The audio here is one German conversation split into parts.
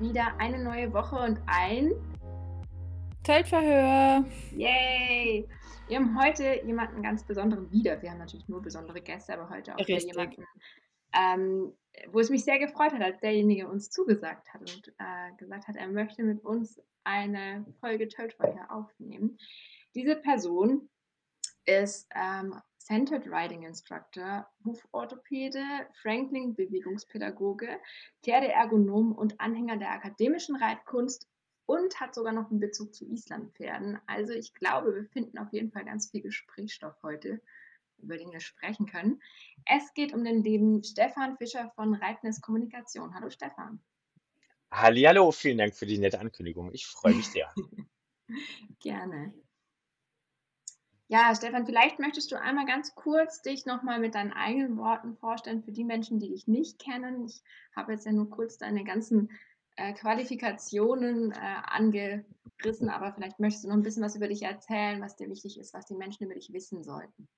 Wieder eine neue Woche und ein Zeltverhör. Yay! Wir haben heute jemanden ganz besonderen wieder. Wir haben natürlich nur besondere Gäste, aber heute auch wieder jemanden, ähm, wo es mich sehr gefreut hat, als derjenige uns zugesagt hat und äh, gesagt hat, er möchte mit uns eine Folge Töltfeuer aufnehmen. Diese Person ist ähm, Centered Riding Instructor, Huforthopäde, Franklin Bewegungspädagoge, Pferdeergonom und Anhänger der akademischen Reitkunst und hat sogar noch einen Bezug zu Islandpferden. Also ich glaube, wir finden auf jeden Fall ganz viel Gesprächsstoff heute, über den wir sprechen können. Es geht um den lieben Stefan Fischer von Reitness Kommunikation. Hallo Stefan. Hallihallo, vielen Dank für die nette Ankündigung. Ich freue mich sehr. Gerne. Ja, Stefan, vielleicht möchtest du einmal ganz kurz dich nochmal mit deinen eigenen Worten vorstellen für die Menschen, die dich nicht kennen. Ich habe jetzt ja nur kurz deine ganzen äh, Qualifikationen äh, angerissen, aber vielleicht möchtest du noch ein bisschen was über dich erzählen, was dir wichtig ist, was die Menschen über dich wissen sollten.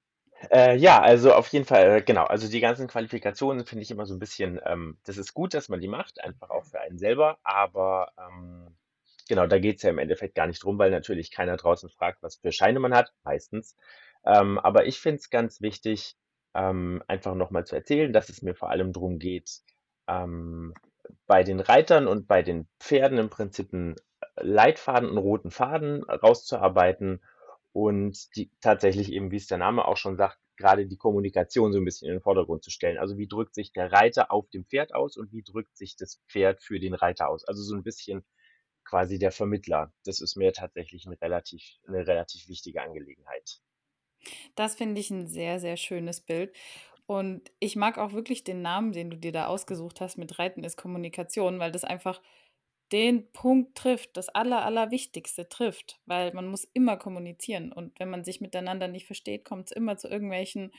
Äh, ja, also auf jeden Fall, äh, genau. Also die ganzen Qualifikationen finde ich immer so ein bisschen, ähm, das ist gut, dass man die macht, einfach auch für einen selber, aber ähm, genau, da geht es ja im Endeffekt gar nicht drum, weil natürlich keiner draußen fragt, was für Scheine man hat, meistens. Ähm, aber ich finde es ganz wichtig, ähm, einfach nochmal zu erzählen, dass es mir vor allem darum geht, ähm, bei den Reitern und bei den Pferden im Prinzip einen Leitfaden, einen roten Faden rauszuarbeiten und die tatsächlich eben, wie es der Name auch schon sagt, gerade die Kommunikation so ein bisschen in den Vordergrund zu stellen. Also wie drückt sich der Reiter auf dem Pferd aus und wie drückt sich das Pferd für den Reiter aus? Also so ein bisschen quasi der Vermittler. Das ist mir tatsächlich eine relativ, eine relativ wichtige Angelegenheit. Das finde ich ein sehr, sehr schönes Bild. Und ich mag auch wirklich den Namen, den du dir da ausgesucht hast mit Reiten ist Kommunikation, weil das einfach den Punkt trifft, das Aller, Allerwichtigste trifft, weil man muss immer kommunizieren. Und wenn man sich miteinander nicht versteht, kommt es immer zu irgendwelchen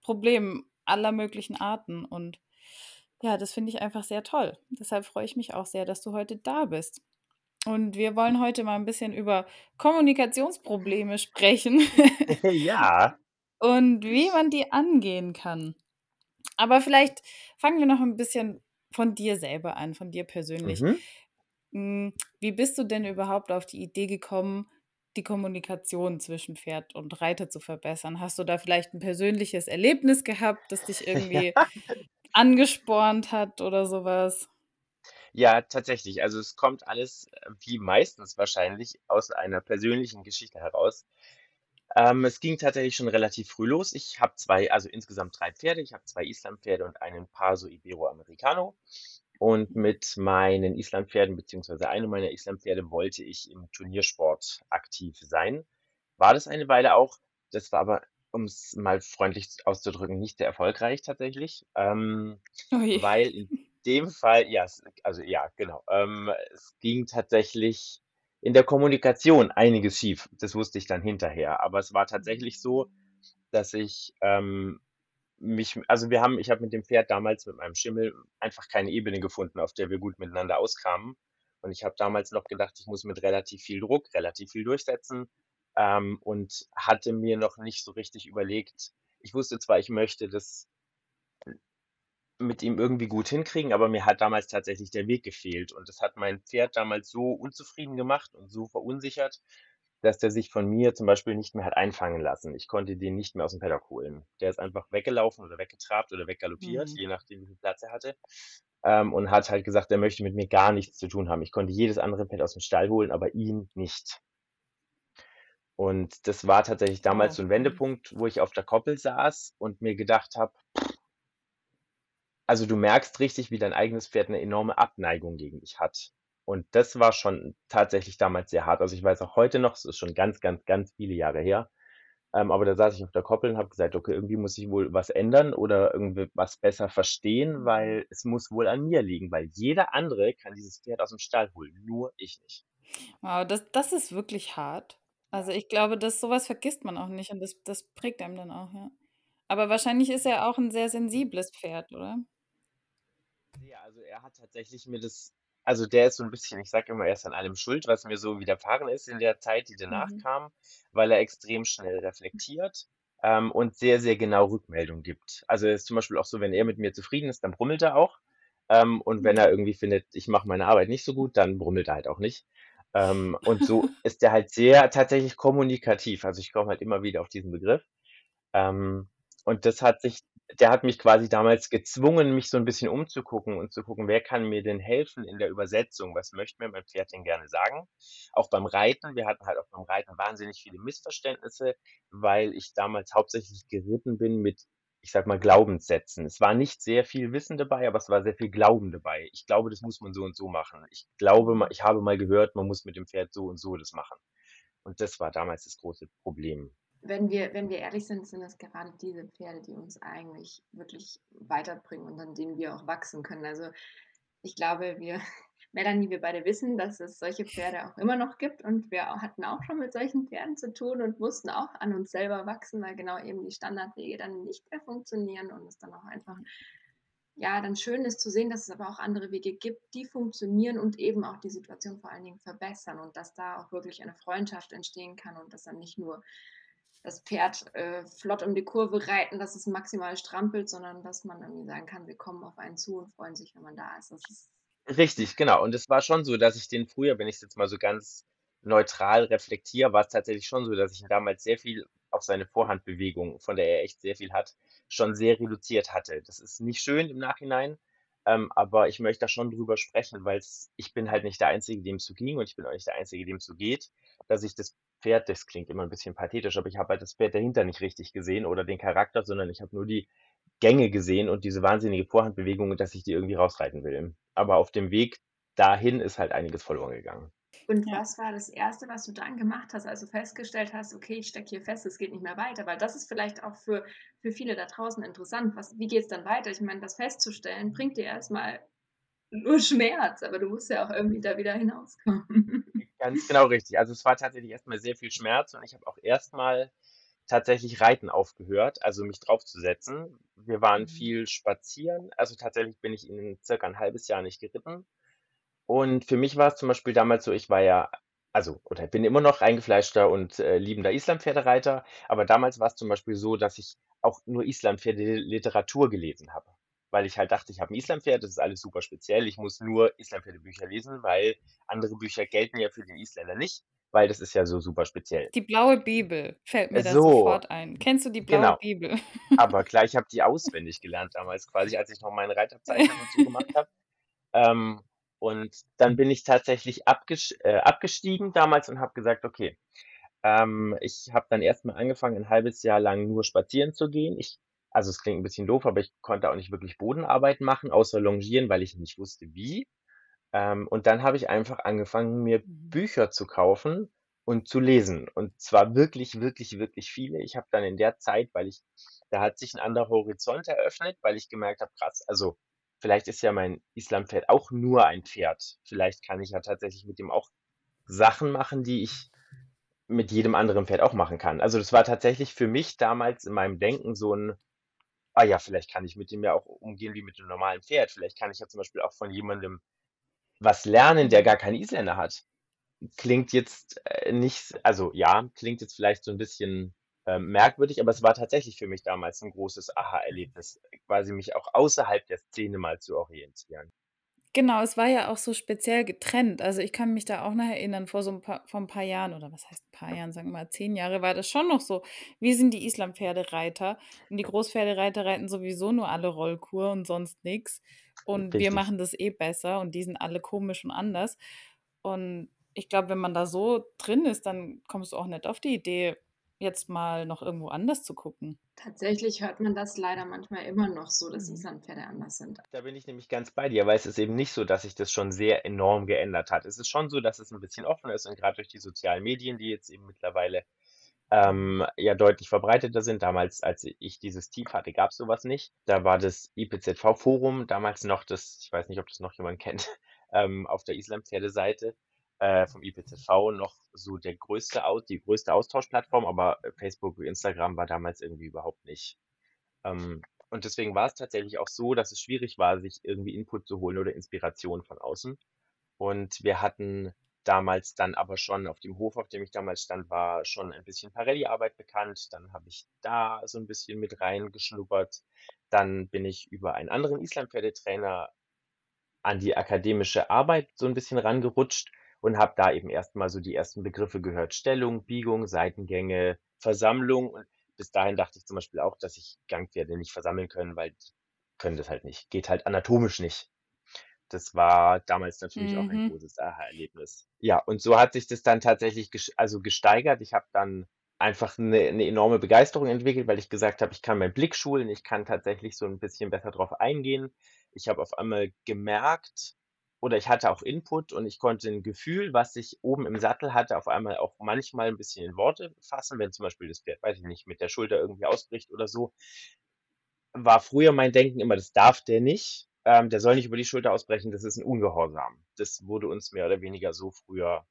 Problemen aller möglichen Arten. Und ja, das finde ich einfach sehr toll. Deshalb freue ich mich auch sehr, dass du heute da bist. Und wir wollen heute mal ein bisschen über Kommunikationsprobleme sprechen ja, und wie man die angehen kann. Aber vielleicht fangen wir noch ein bisschen von dir selber an, von dir persönlich. mhm. Mm, Wie bist du denn überhaupt auf die Idee gekommen, die Kommunikation zwischen Pferd und Reiter zu verbessern? Hast du da vielleicht ein persönliches Erlebnis gehabt, das dich irgendwie angespornt hat oder sowas? Ja, tatsächlich. Also es kommt alles, äh, wie meistens wahrscheinlich, aus einer persönlichen Geschichte heraus. Ähm, es ging tatsächlich schon relativ früh los. Ich habe zwei, also insgesamt drei Pferde. Ich habe zwei Islandpferde und einen Paso Iberoamericano. Und mit meinen Islandpferden, beziehungsweise einem meiner Islandpferde, wollte ich im Turniersport aktiv sein. War das eine Weile auch. Das war aber, um es mal freundlich auszudrücken, nicht sehr erfolgreich tatsächlich. Ähm, Ui. weil in dem Fall, ja, also ja, genau. Ähm, es ging tatsächlich in der Kommunikation einiges schief. Das wusste ich dann hinterher. Aber es war tatsächlich so, dass ich ähm, mich, also wir haben, ich habe mit dem Pferd damals mit meinem Schimmel einfach keine Ebene gefunden, auf der wir gut miteinander auskamen. Und ich habe damals noch gedacht, ich muss mit relativ viel Druck relativ viel durchsetzen ähm, und hatte mir noch nicht so richtig überlegt. Ich wusste zwar, ich möchte das mit ihm irgendwie gut hinkriegen, aber mir hat damals tatsächlich der Weg gefehlt. Und das hat mein Pferd damals so unzufrieden gemacht und so verunsichert, dass der sich von mir zum Beispiel nicht mehr hat einfangen lassen. Ich konnte den nicht mehr aus dem Paddock holen. Der ist einfach weggelaufen oder weggetrabt oder weggaloppiert, Mhm. je nachdem, wie viel Platz er hatte. Ähm, und hat halt gesagt, er möchte mit mir gar nichts zu tun haben. Ich konnte jedes andere Pferd aus dem Stall holen, aber ihn nicht. Und das war tatsächlich damals Oh. so ein Wendepunkt, wo ich auf der Koppel saß und mir gedacht habe, also du merkst richtig, wie dein eigenes Pferd eine enorme Abneigung gegen dich hat. Und das war schon tatsächlich damals sehr hart. Also ich weiß auch heute noch, es ist schon ganz, ganz, ganz viele Jahre her, Ähm, aber da saß ich auf der Koppel und habe gesagt, okay, irgendwie muss ich wohl was ändern oder irgendwie was besser verstehen, weil es muss wohl an mir liegen, weil jeder andere kann dieses Pferd aus dem Stall holen, nur ich nicht. Wow, das das ist wirklich hart. Also, ich glaube, dass so was vergisst man auch nicht und das das prägt einem dann auch, ja. Aber wahrscheinlich ist er auch 'n sehr sensibles Pferd, oder? Ja, also er hat tatsächlich mir das also der ist so 'n bisschen ich sage immer, er ist an allem schuld, was mir so widerfahren ist in der Zeit, die danach Mhm. kam, weil er extrem schnell reflektiert, ähm, und sehr, sehr genau Rückmeldung gibt. Also, er ist zum Beispiel auch so, wenn er mit mir zufrieden ist, dann brummelt er auch. Ähm, und wenn er Mhm. irgendwie findet, ich mache meine Arbeit nicht so gut, dann brummelt er halt auch nicht. Ähm, und so ist er halt sehr tatsächlich kommunikativ. Also, ich komme halt immer wieder auf diesen Begriff. Ähm, und das hat sich der hat mich quasi damals gezwungen, mich so 'n bisschen umzugucken und zu gucken, wer kann mir denn helfen in der Übersetzung? Was möchte mir mein Pferd denn gerne sagen? Auch beim Reiten. Wir hatten halt auch beim Reiten wahnsinnig viele Missverständnisse, weil ich damals hauptsächlich geritten bin mit, ich sage mal, Glaubenssätzen. Es war nicht sehr viel Wissen dabei, aber es war sehr viel Glauben dabei. Ich glaube, das muss man so und so machen. Ich glaube ich habe mal gehört, man muss mit dem Pferd so und so das machen. Und das war damals das große Problem. Wenn wir wenn wir ehrlich sind, sind es gerade diese Pferde, die uns eigentlich wirklich weiterbringen und an denen wir auch wachsen können. Also, ich glaube, wir Melanie, wir beide wissen, dass es solche Pferde auch immer noch gibt und wir hatten auch schon mit solchen Pferden zu tun und mussten auch an uns selber wachsen, weil genau eben die Standardwege dann nicht mehr funktionieren und es dann auch einfach ja, dann schön ist zu sehen, dass es aber auch andere Wege gibt, die funktionieren und eben auch die Situation vor allen Dingen verbessern und dass da auch wirklich eine Freundschaft entstehen kann und dass dann nicht nur das Pferd, äh, flott um die Kurve reiten, dass es maximal strampelt, sondern dass man irgendwie sagen kann: „Sie kommen auf einen zu und freuen sich, wenn man da ist.“ Das ist Richtig, genau. Und es war schon so, dass ich den früher, wenn ich's jetzt mal so ganz neutral reflektiere, war's tatsächlich schon so, dass ich damals sehr viel auf seine Vorhandbewegung, von der er echt sehr viel hat, schon sehr reduziert hatte. Das ist nicht schön im Nachhinein, ähm, aber ich möchte da schon drüber sprechen, weil's ich bin halt nicht der Einzige, dem's so ging und ich bin auch nicht der Einzige, dem's so geht, dass ich das Pferd das klingt immer 'n bisschen pathetisch, aber ich habe halt das Pferd dahinter nicht richtig gesehen oder den Charakter, sondern ich habe nur die Gänge gesehen und diese wahnsinnige Vorhandbewegung und dass ich die irgendwie rausreiten will. Aber auf dem Weg dahin ist halt einiges verloren gegangen. Und Ja. was war das 1., was du dann gemacht hast, als du festgestellt hast: „Okay, ich stecke hier fest, es geht nicht mehr weiter?“ Weil das ist vielleicht auch für für viele da draußen interessant. Was wie geht's dann weiter? Ich meine, das festzustellen, bringt dir erst mal nur Schmerz, aber du musst ja auch irgendwie da wieder hinauskommen. Ganz genau richtig. Also, es war tatsächlich erst mal sehr viel Schmerz und ich habe auch erst mal tatsächlich Reiten aufgehört, also mich draufzusetzen. Wir waren Mhm. viel spazieren. Also, tatsächlich bin ich in circa 'n 1/2 Jahr nicht geritten. Und für mich war's zum Beispiel damals so, ich war ja also oder bin immer noch eingefleischter und, äh, liebender Islandpferdereiter, aber damals war's zum Beispiel so, dass ich auch nur Islandpferdeliteratur gelesen habe, weil ich halt dachte, ich habe 'n Islandpferd, das ist alles super speziell. Ich muss nur Islandpferdebücher lesen, weil andere Bücher gelten ja für den Isländer nicht, weil das ist ja so super speziell. Die Blaue Bibel fällt mir da So, sofort ein. Kennst du die Blaue genau. Bibel? Aber klar, ich habe die auswendig gelernt damals quasi, als ich noch meine Reiterzeichnung und so gemacht habe. Ähm, und dann bin ich tatsächlich abgesch äh, abgestiegen damals und habe gesagt: „Okay“ ähm, ich habe dann erst mal angefangen, 'n 1/2 Jahr lang nur spazieren zu gehen. Ich also, es klingt 'n bisschen doof, aber ich konnte auch nicht wirklich Bodenarbeit machen, außer longieren, weil ich nicht wusste, wie. Ähm, und dann habe ich einfach angefangen, mir Mhm. Bücher zu kaufen und zu lesen. Und zwar wirklich, wirklich, wirklich viele. Ich habe dann in der Zeit, weil ich da hat sich 'n anderer Horizont eröffnet, weil ich gemerkt habe: „Krass, also, vielleicht ist ja mein Islandpferd auch nur ein Pferd. Vielleicht kann ich ja tatsächlich mit dem auch Sachen machen, die ich mit jedem anderen Pferd auch machen kann.“ Also, das war tatsächlich für mich damals in meinem Denken so 'n: „Ah ja, vielleicht kann ich mit dem ja auch umgehen wie mit 'nem normalen Pferd. Vielleicht kann ich ja zum Beispiel auch von jemandem was lernen, der gar keinen Isländer hat.“ Klingt jetzt, äh, nicht also ja, klingt jetzt vielleicht so 'n bisschen, ähm, merkwürdig, aber es war tatsächlich für mich damals 'n großes Aha-Erlebnis, quasi mich auch außerhalb der Szene mal zu orientieren. Genau, es war ja auch so speziell getrennt. Also, ich kann mich da auch noch erinnern, vor so 'n paar vor 'n paar Jahren oder was heißt 'n paar Jahren, sagen wir mal 10 Jahre, war das schon noch so. Wir sind die Islandpferdereiter und die Großpferdereiter reiten sowieso nur alle Rollkur und sonst nix. Und wir Richtig. machen das eh besser und die sind alle komisch und anders. Und ich glaube, wenn man da so drin ist, dann kommst du auch nicht auf die Idee, jetzt mal noch irgendwo anders zu gucken. Tatsächlich hört man das leider manchmal immer noch so, dass Mhm. Islandpferde anders sind. Da bin ich nämlich ganz bei dir, weil es ist eben nicht so, dass sich das schon sehr enorm geändert hat. Es ist schon so, dass es 'n bisschen offener ist und grad durch die sozialen Medien, die jetzt eben mittlerweile, ähm, ja deutlich verbreiteter sind. Damals, als ich dieses Tief hatte, gab es sowas nicht. Da war das IPZV-Forum damals noch das, ich weiß nicht, ob das noch jemand kennt, ähm, auf der Islam-Pferde-Seite äh, vom IPZV noch so der größte, die größte Austauschplattform, aber Facebook, Instagram war damals irgendwie überhaupt nicht. Ähm, und deswegen war es tatsächlich auch so, dass es schwierig war, sich irgendwie Input zu holen oder Inspiration von außen. Und wir hatten damals dann aber schon auf dem Hof, auf dem ich damals stand, war schon ein bisschen Parelli-Arbeit bekannt. Dann habe ich da so ein bisschen mit reingeschnuppert. Dann bin ich über einen anderen Islampferdetrainer an die akademische Arbeit so ein bisschen rangerutscht und habe da eben erstmal so die ersten Begriffe gehört. Stellung, Biegung, Seitengänge, Versammlung. Und bis dahin dachte ich zum Beispiel auch, dass ich Gangpferde nicht versammeln können, weil die können das halt nicht. Geht halt anatomisch nicht. Das war damals natürlich auch ein mhm. großes Aha-Erlebnis. Ja, und so hat sich das dann tatsächlich also gesteigert. Ich habe dann einfach eine 'ne enorme Begeisterung entwickelt, weil ich gesagt habe, ich kann meinen Blick schulen, ich kann tatsächlich so ein bisschen besser drauf eingehen. Ich habe auf einmal gemerkt oder ich hatte auch Input und ich konnte ein Gefühl, was ich oben im Sattel hatte, auf einmal auch manchmal ein bisschen in Worte fassen, wenn zum Beispiel das Pferd, weiß ich nicht, mit der Schulter irgendwie ausbricht oder so. War früher mein Denken immer, das darf der nicht ähm, der soll nicht über die Schulter ausbrechen, das ist ein Ungehorsam. Das wurde uns mehr oder weniger so früher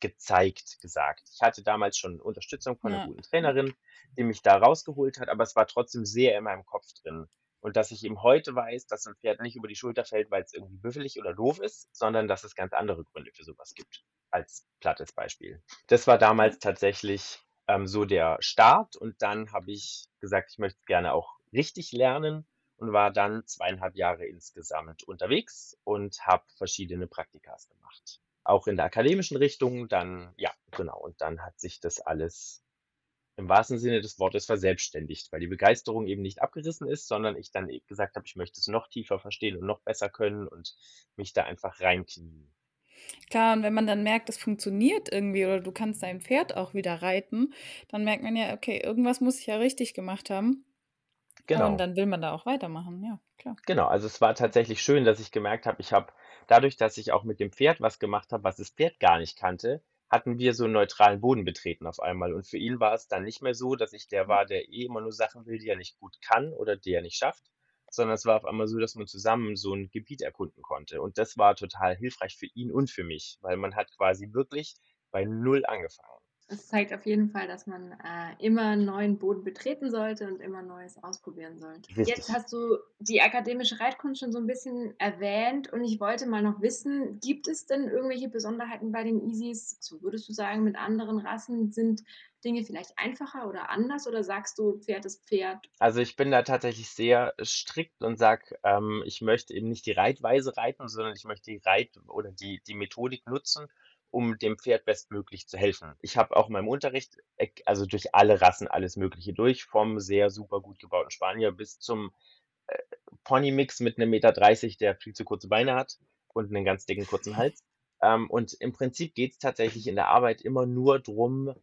gezeigt, gesagt. Ich hatte damals schon Unterstützung von einer guten Trainerin, die mich da rausgeholt hat, aber es war trotzdem sehr in meinem Kopf drin. Und dass ich eben heute weiß, dass ein Pferd nicht über die Schulter fällt, weil es irgendwie büffelig oder doof ist, sondern dass es ganz andere Gründe für sowas gibt. Als plattes Beispiel. Das war damals tatsächlich ähm, so der Start und dann habe ich gesagt, ich möchte gerne auch richtig lernen und war dann zweieinhalb Jahre insgesamt unterwegs und habe verschiedene Praktikas gemacht. Auch in der akademischen Richtung, dann, ja, genau, und dann hat sich das alles im wahrsten Sinne des Wortes verselbstständigt, weil die Begeisterung eben nicht abgerissen ist, sondern ich dann gesagt habe, ich möchte es noch tiefer verstehen und noch besser können und mich da einfach reinknien. Klar, und wenn man dann merkt, es funktioniert irgendwie oder du kannst dein Pferd auch wieder reiten, dann merkt man ja, okay, irgendwas muss ich ja richtig gemacht haben. Und genau. dann will man da auch weitermachen, ja, klar. Genau, also es war tatsächlich schön, dass ich gemerkt habe, ich habe dadurch, dass ich auch mit dem Pferd was gemacht habe, was das Pferd gar nicht kannte, hatten wir so einen neutralen Boden betreten auf einmal. Und für ihn war es dann nicht mehr so, dass ich der war, der eh immer nur Sachen will, die er nicht gut kann oder die er nicht schafft, sondern es war auf einmal so, dass man zusammen so ein Gebiet erkunden konnte. Und das war total hilfreich für ihn und für mich, weil man hat quasi wirklich bei Null angefangen. Es zeigt auf jeden Fall, dass man äh, immer neuen Boden betreten sollte und immer Neues ausprobieren sollte. Richtig. Jetzt hast du die akademische Reitkunst schon so ein bisschen erwähnt und ich wollte mal noch wissen, gibt es denn irgendwelche Besonderheiten bei den Easies? So würdest du sagen, mit anderen Rassen sind Dinge vielleicht einfacher oder anders oder sagst du, Pferd ist Pferd? Also ich bin da tatsächlich sehr strikt und sage, ähm, ich möchte eben nicht die Reitweise reiten, sondern ich möchte die Reit- oder die, die Methodik nutzen um dem Pferd bestmöglich zu helfen. Ich habe auch in meinem Unterricht, äh, also durch alle Rassen alles Mögliche durch, vom sehr super gut gebauten Spanier bis zum äh, Ponymix mit einem Meter, dreißig, der viel zu kurze Beine hat und einen ganz dicken kurzen Hals. Ähm, und im Prinzip geht es tatsächlich in der Arbeit immer nur darum,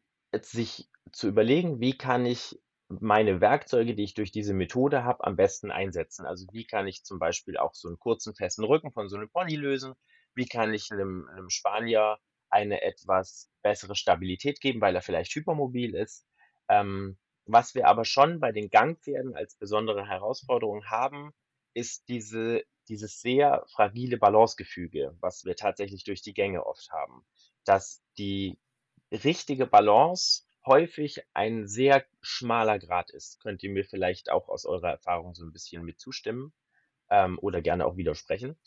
sich zu überlegen, wie kann ich meine Werkzeuge, die ich durch diese Methode habe, am besten einsetzen. Also wie kann ich zum Beispiel auch so einen kurzen, festen Rücken von so einem Pony lösen? Wie kann ich einem, einem Spanier eine etwas bessere Stabilität geben, weil er vielleicht hypermobil ist. Ähm, was wir aber schon bei den Gangpferden als besondere Herausforderung haben, ist diese, dieses sehr fragile Balancegefüge, was wir tatsächlich durch die Gänge oft haben. Dass die richtige Balance häufig ein sehr schmaler Grad ist. Könnt ihr mir vielleicht auch aus eurer Erfahrung so ein bisschen mit zustimmen ähm, oder gerne auch widersprechen.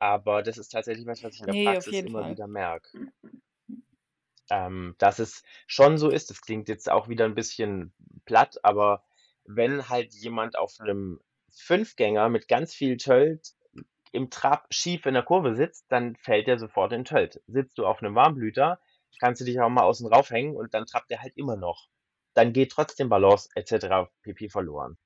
Aber das ist tatsächlich was, was ich in der Ne, auf Praxis jeden immer Fall. wieder merke. Ähm, dass es schon so ist, das klingt jetzt auch wieder ein bisschen platt, aber wenn halt jemand auf einem Fünfgänger mit ganz viel Tölt im Trab schief in der Kurve sitzt, dann fällt er sofort in Tölt. Sitzt du auf einem Warmblüter, kannst du dich auch mal außen raufhängen und dann trappt er halt immer noch. Dann geht trotzdem Balance et cetera pp. verloren.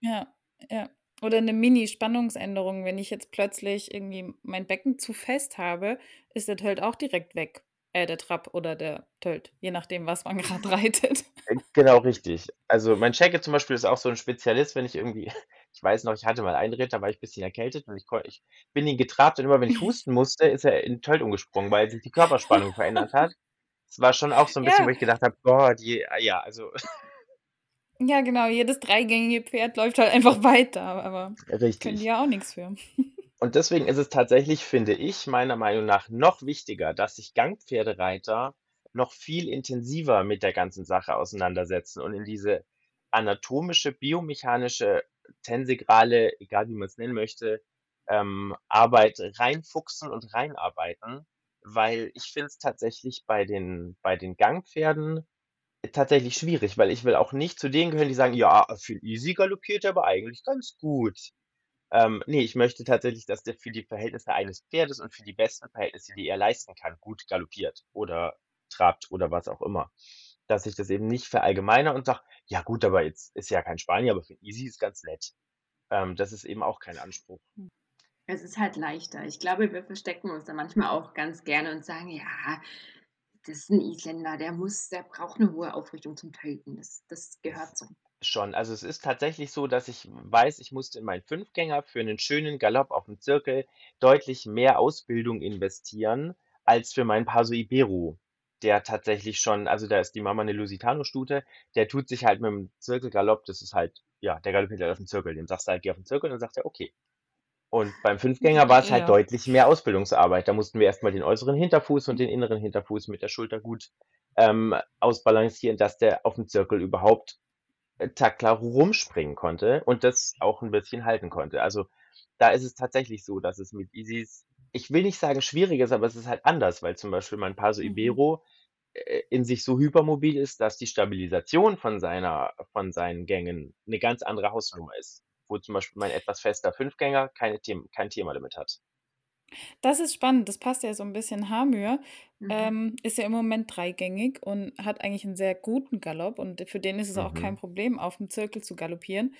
Ja, ja. Oder eine Mini-Spannungsänderung. Wenn ich jetzt plötzlich irgendwie mein Becken zu fest habe, ist der Tölt auch direkt weg. Äh, der Trab oder der Tölt, je nachdem, was man gerade reitet. Äh, genau richtig. Also mein Checker zum Beispiel ist auch so ein Spezialist, wenn ich irgendwie, ich weiß noch, ich hatte mal einen Ritt, da war ich ein bisschen erkältet und ich, ich bin ihn getrabt und immer wenn ich husten musste, ist er in Tölt umgesprungen, weil sich die Körperspannung verändert hat. Es war schon auch so ein bisschen, Ja. wo ich gedacht habe: „Gott, je“ ja, also Ja, genau, jedes dreigängige Pferd läuft halt einfach weiter, aber können die richtig. ja auch nichts für. Und deswegen ist es tatsächlich, finde ich, meiner Meinung nach noch wichtiger, dass sich Gangpferdereiter noch viel intensiver mit der ganzen Sache auseinandersetzen und in diese anatomische, biomechanische, tensegrale, egal wie man es nennen möchte, ähm, Arbeit reinfuchsen und reinarbeiten, weil ich finde es tatsächlich bei den bei den Gangpferden tatsächlich schwierig, weil ich will auch nicht zu denen gehören, die sagen: „Ja, für easy galoppiert er aber eigentlich ganz gut.“ ähm, ne, ich möchte tatsächlich, dass der für die Verhältnisse eines Pferdes und für die besten Verhältnisse, die er leisten kann, gut galoppiert oder trabt oder was auch immer. Dass ich das eben nicht verallgemeine und sage: „Ja gut, aber jetzt ist ja kein Spanier, aber für Easy ist ganz nett.“ Ähm, das ist eben auch kein Anspruch. Es ist halt leichter. Ich glaube, wir verstecken uns da manchmal auch ganz gerne und sagen: „Ja, das ist 'n Isländer, der muss der braucht 'ne hohe Aufrichtung zum Töten. Das das gehört so.“ Schon. Also, es ist tatsächlich so, dass ich weiß, ich musste in meinen Fünfgänger für 'nen schönen Galopp auf'm Zirkel deutlich mehr Ausbildung investieren als für meinen Paso Ibero, der tatsächlich schon also, da ist die Mama 'ne Lusitano-Stute, der tut sich halt mit'm Zirkelgalopp das ist halt ja, der galoppiert halt auf'm Zirkel. Dem sagst du halt: „Geh auf'n Zirkel“, und dann sagt er: „Okay.“ Und beim Fünfgänger war's halt Ja. deutlich mehr Ausbildungsarbeit. Da mussten wir erst mal den äußeren Hinterfuß und den inneren Hinterfuß mit der Schulter gut, ähm, ausbalancieren, dass der auf'm Zirkel überhaupt, äh, taktklar rumspringen konnte und das auch 'n bisschen halten konnte. Also, da ist es tatsächlich so, dass es mit Isis ich will nicht sagen schwierig ist, aber es ist halt anders, weil zum Beispiel mein Paso Mhm. Ibero, äh, in sich so hypermobil ist, dass die Stabilisation von seiner von seinen Gängen 'ne ganz andere Hausnummer ist, wo zum Beispiel mein etwas fester Fünfgänger keine The kein Thema damit hat. Das ist spannend, das passt ja so 'n bisschen Hamir, Mhm. ähm, ist ja im Moment dreigängig und hat eigentlich 'n sehr guten Galopp und für den ist es auch kein Mhm. Problem, auf'm Zirkel zu galoppieren.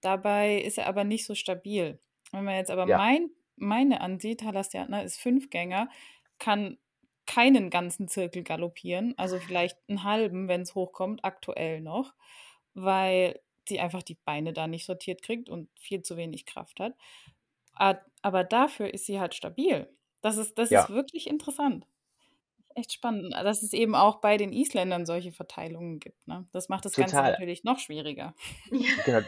Dabei ist er aber nicht so stabil. Wenn man jetzt aber Ja. mein meine ansieht, Halastiatna ist Fünfgänger, kann keinen ganzen Zirkel galoppieren, also vielleicht 'n halben, wenn's hochkommt, aktuell noch, weil sie einfach die Beine da nicht sortiert kriegt und viel zu wenig Kraft hat. Aber dafür ist sie halt stabil. Das ist das ist Ja. wirklich interessant. Echt spannend, dass es eben auch bei den Isländern solche Verteilungen gibt, ne? Das macht das Ganze Total. natürlich noch schwieriger. Genau,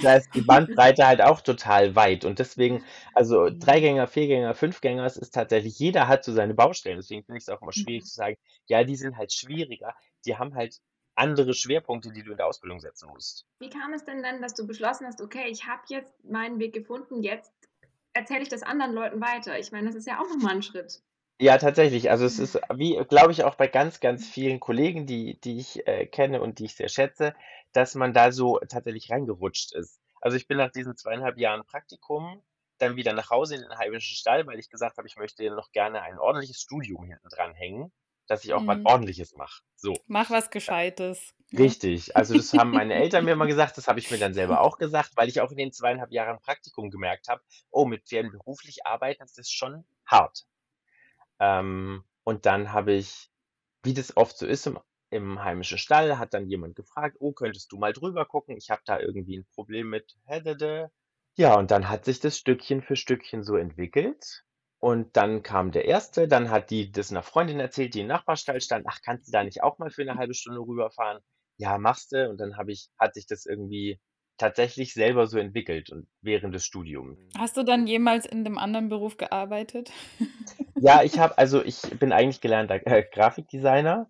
da ist die Bandbreite halt auch total weit und deswegen also, Mhm. Dreigänger, Viergänger, Fünfgänger, es ist tatsächlich jeder hat so seine Baustellen. Deswegen finde ich's auch immer schwierig Mhm. zu sagen: „Ja, die sind halt schwieriger.“ Die haben halt andere Schwerpunkte, die du in der Ausbildung setzen musst. Wie kam es denn dann, dass du beschlossen hast: „Okay, ich habe jetzt meinen Weg gefunden, jetzt erzähle ich das anderen Leuten weiter?“ Ich meine, das ist ja auch noch mal 'n Schritt. Ja, tatsächlich. Also, es ist wie, glaube ich, auch bei ganz, ganz vielen Kollegen, die die ich, äh, kenne und die ich sehr schätze, dass man da so tatsächlich reingerutscht ist. Also, ich bin nach diesen 2,5 Jahren Praktikum dann wieder nach Hause in den heimischen Stall, weil ich gesagt habe, ich möchte noch gerne ein ordentliches Studium hinten dranhängen, dass ich auch was Mhm. Ordentliches mache. So. Mach was Gescheites, ne? Richtig. Also, das haben meine Eltern mir immer gesagt, das habe ich mir dann selber auch gesagt, weil ich auch in den 2,5 Jahren Praktikum gemerkt habe: „Oh, mit Pferden beruflich arbeiten, das ist schon hart.“ Ähm, und dann habe ich, wie das oft so ist im im heimischen Stall, hat dann jemand gefragt: „Oh, könntest du mal drüber gucken? Ich habe da irgendwie 'n Problem mit hädede.“ Ja, und dann hat sich das Stückchen für Stückchen so entwickelt und dann kam der Erste, dann hat die das 'ner Freundin erzählt, die im Nachbarstall stand: „Ach, kannst du da nicht auch mal für 'ne 1/2 Stunde rüberfahren?“ „Ja, machste.“ Und dann habe ich hat sich das irgendwie tatsächlich selber so entwickelt und während des Studiums. Hast du dann jemals in 'nem anderen Beruf gearbeitet? Ja, ich habe also, ich bin eigentlich gelernter, äh, Grafikdesigner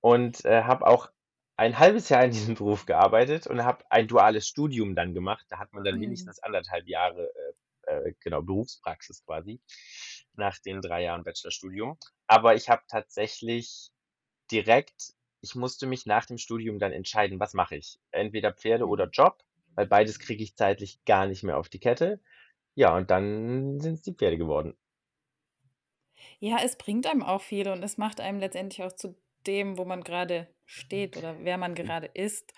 und, äh, habe auch ein 1/2 Jahr in diesem Beruf gearbeitet und habe ein duales Studium dann gemacht. Da hat man dann Mhm. wenigstens 1,5 Jahre, äh, äh, genau, Berufspraxis quasi nach den 3 Jahren Bachelorstudium. Aber ich habe tatsächlich direkt ich musste mich nach dem Studium dann entscheiden: „Was mache ich? Entweder Pferde oder Mhm. Job“, weil beides kriege ich zeitlich gar nicht mehr auf die Kette. Ja, und dann sind's die Pferde geworden. Ja, es bringt einem auch viel und es macht einem letztendlich auch zu dem, wo man grade steht oder wer man gerade ist.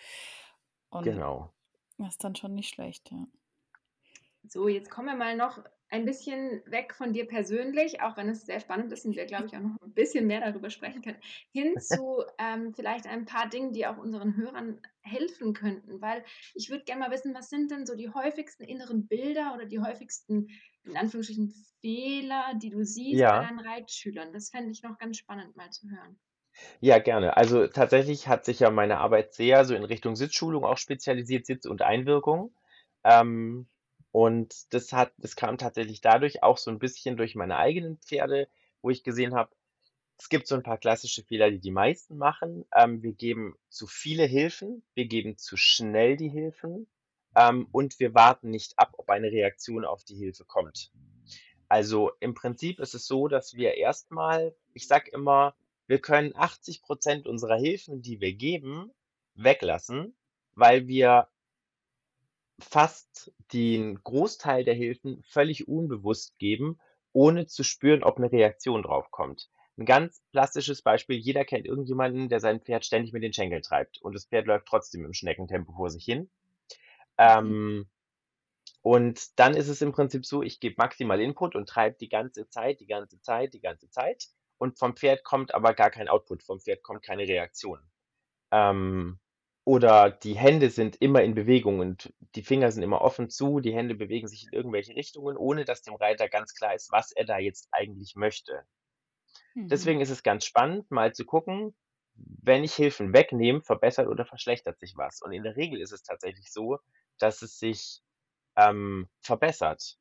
Und Genau. das ist dann schon nicht schlecht, ja. So, jetzt kommen wir mal noch ein bisschen weg von dir persönlich, auch wenn es sehr spannend ist und wir, glaube ich, auch noch 'n bisschen mehr darüber sprechen können, hin zu, ähm, vielleicht ein paar Dingen, die auch unseren Hörern helfen könnten. Weil ich würde gern mal wissen, was sind denn so die häufigsten inneren Bilder oder die häufigsten, in Anführungsstrichen, Fehler, die du siehst bei Ja. deinen Reitschülern? Das fände ich noch ganz spannend mal zu hören. Ja, gerne. Also tatsächlich hat sich ja meine Arbeit sehr so in Richtung Sitzschulung auch spezialisiert, Sitz und Einwirkung. Ähm, und das hat das kam tatsächlich dadurch auch so ein bisschen durch meine eigenen Pferde, wo ich gesehen habe, es gibt so ein paar klassische Fehler, die die meisten machen. Ähm, wir geben zu viele Hilfen, wir geben zu schnell die Hilfen, ähm, und wir warten nicht ab, ob eine Reaktion auf die Hilfe kommt. Also, im Prinzip ist es so, dass wir erstmal, ich sage immer, wir können 80% unserer Hilfen, die wir geben, weglassen, weil wir fast den Großteil der Hilfen völlig unbewusst geben, ohne zu spüren, ob eine Reaktion drauf kommt. 'N ganz plastisches Beispiel: Jeder kennt irgendjemanden, der sein Pferd ständig mit den Schenkeln treibt und das Pferd läuft trotzdem im Schneckentempo vor sich hin. Ähm, und dann ist es im Prinzip so, ich gebe maximal Input und treibe die ganze Zeit, die ganze Zeit, die ganze Zeit und vom Pferd kommt aber gar kein Output, vom Pferd kommt keine Reaktion. Ähm, oder die Hände sind immer in Bewegung und die Finger sind immer offen zu, die Hände bewegen sich in irgendwelche Richtungen, ohne dass dem Reiter ganz klar ist, was er da jetzt eigentlich möchte. Mhm. Deswegen ist es ganz spannend, mal zu gucken, wenn ich Hilfen wegnehme, verbessert oder verschlechtert sich was. Und in der Regel ist es tatsächlich so, dass es sich ähm, verbessert.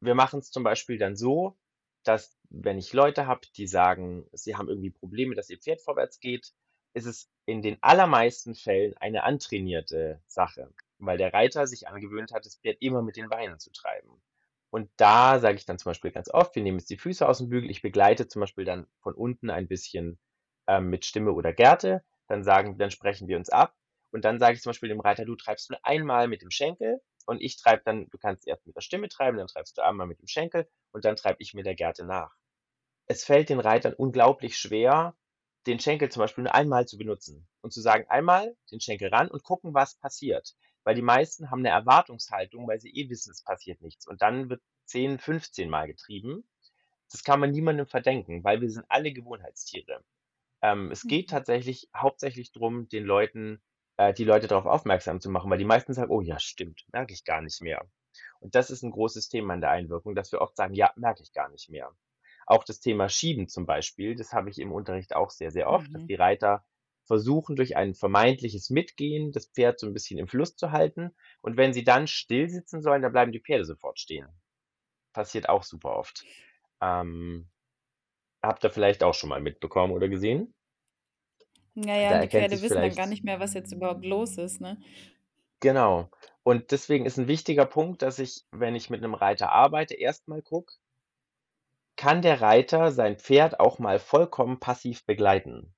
Wir machen es zum Beispiel dann so, dass wenn ich Leute habe, die sagen, sie haben irgendwie Probleme, dass ihr Pferd vorwärts geht, ist es in den allermeisten Fällen eine antrainierte Sache, weil der Reiter sich angewöhnt hat, das Pferd immer mit den Beinen zu treiben. Und da sage ich dann zum Beispiel ganz oft, wir nehmen jetzt die Füße aus dem Bügel, ich begleite zum Beispiel dann von unten ein bisschen ähm, mit Stimme oder Gerte, dann sagen, dann sprechen wir uns ab und dann sage ich zum Beispiel dem Reiter, du treibst nur einmal mit dem Schenkel und ich treibe dann, du kannst erst mit der Stimme treiben, dann treibst du einmal mit dem Schenkel und dann treibe ich mit der Gerte nach. Es fällt den Reitern unglaublich schwer, den Schenkel zum Beispiel nur einmal zu benutzen und zu sagen, einmal den Schenkel ran und gucken, was passiert. Weil die meisten haben eine Erwartungshaltung, weil sie eh wissen, es passiert nichts. Und dann wird 10, 15 Mal getrieben. Das kann man niemandem verdenken, weil wir sind alle Gewohnheitstiere. Ähm, es geht Mhm. tatsächlich hauptsächlich drum, den Leuten äh, die Leute darauf aufmerksam zu machen, weil die meisten sagen: „Oh ja, stimmt, merke ich gar nicht mehr.“ Und das ist 'n großes Thema in der Einwirkung, dass wir oft sagen: „Ja, merke ich gar nicht mehr.“ Auch das Thema Schieben zum Beispiel, das habe ich im Unterricht auch sehr, sehr oft, dass Mhm. die Reiter versuchen, durch ein vermeintliches Mitgehen das Pferd so 'n bisschen im Fluss zu halten. Und wenn sie dann still sitzen sollen, dann bleiben die Pferde sofort stehen. Passiert auch super oft. Ähm, habt ihr vielleicht auch schon mal mitbekommen oder gesehen? Ja, ja, Da die Pferde wissen dann gar nicht mehr, was jetzt überhaupt los ist, ne? Genau. Und deswegen ist 'n wichtiger Punkt, dass ich, wenn ich mit 'nem Reiter arbeite, erst mal gucke kann der Reiter sein Pferd auch mal vollkommen passiv begleiten?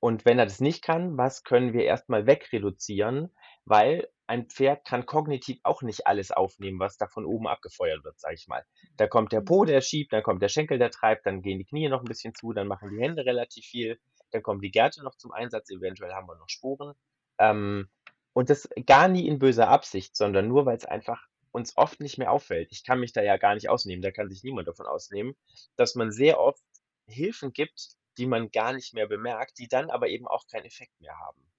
Und wenn er das nicht kann, was können wir erst mal wegreduzieren? Weil ein Pferd kann kognitiv auch nicht alles aufnehmen, was da von oben abgefeuert wird, sage ich mal. Da kommt der Po, Mhm. der schiebt, dann kommt der Schenkel, der treibt, dann gehen die Knie noch 'n bisschen zu, dann machen die Hände relativ viel, dann kommen die Gerte noch zum Einsatz, eventuell haben wir noch Sporen. Ähm, und das gar nie in böser Absicht, sondern nur, weil's einfach uns oft nicht mehr auffällt. Ich kann mich da ja gar nicht ausnehmen, da kann sich niemand davon ausnehmen, dass man sehr oft Hilfen gibt, die man gar nicht mehr bemerkt, die dann aber eben auch keinen Effekt mehr haben.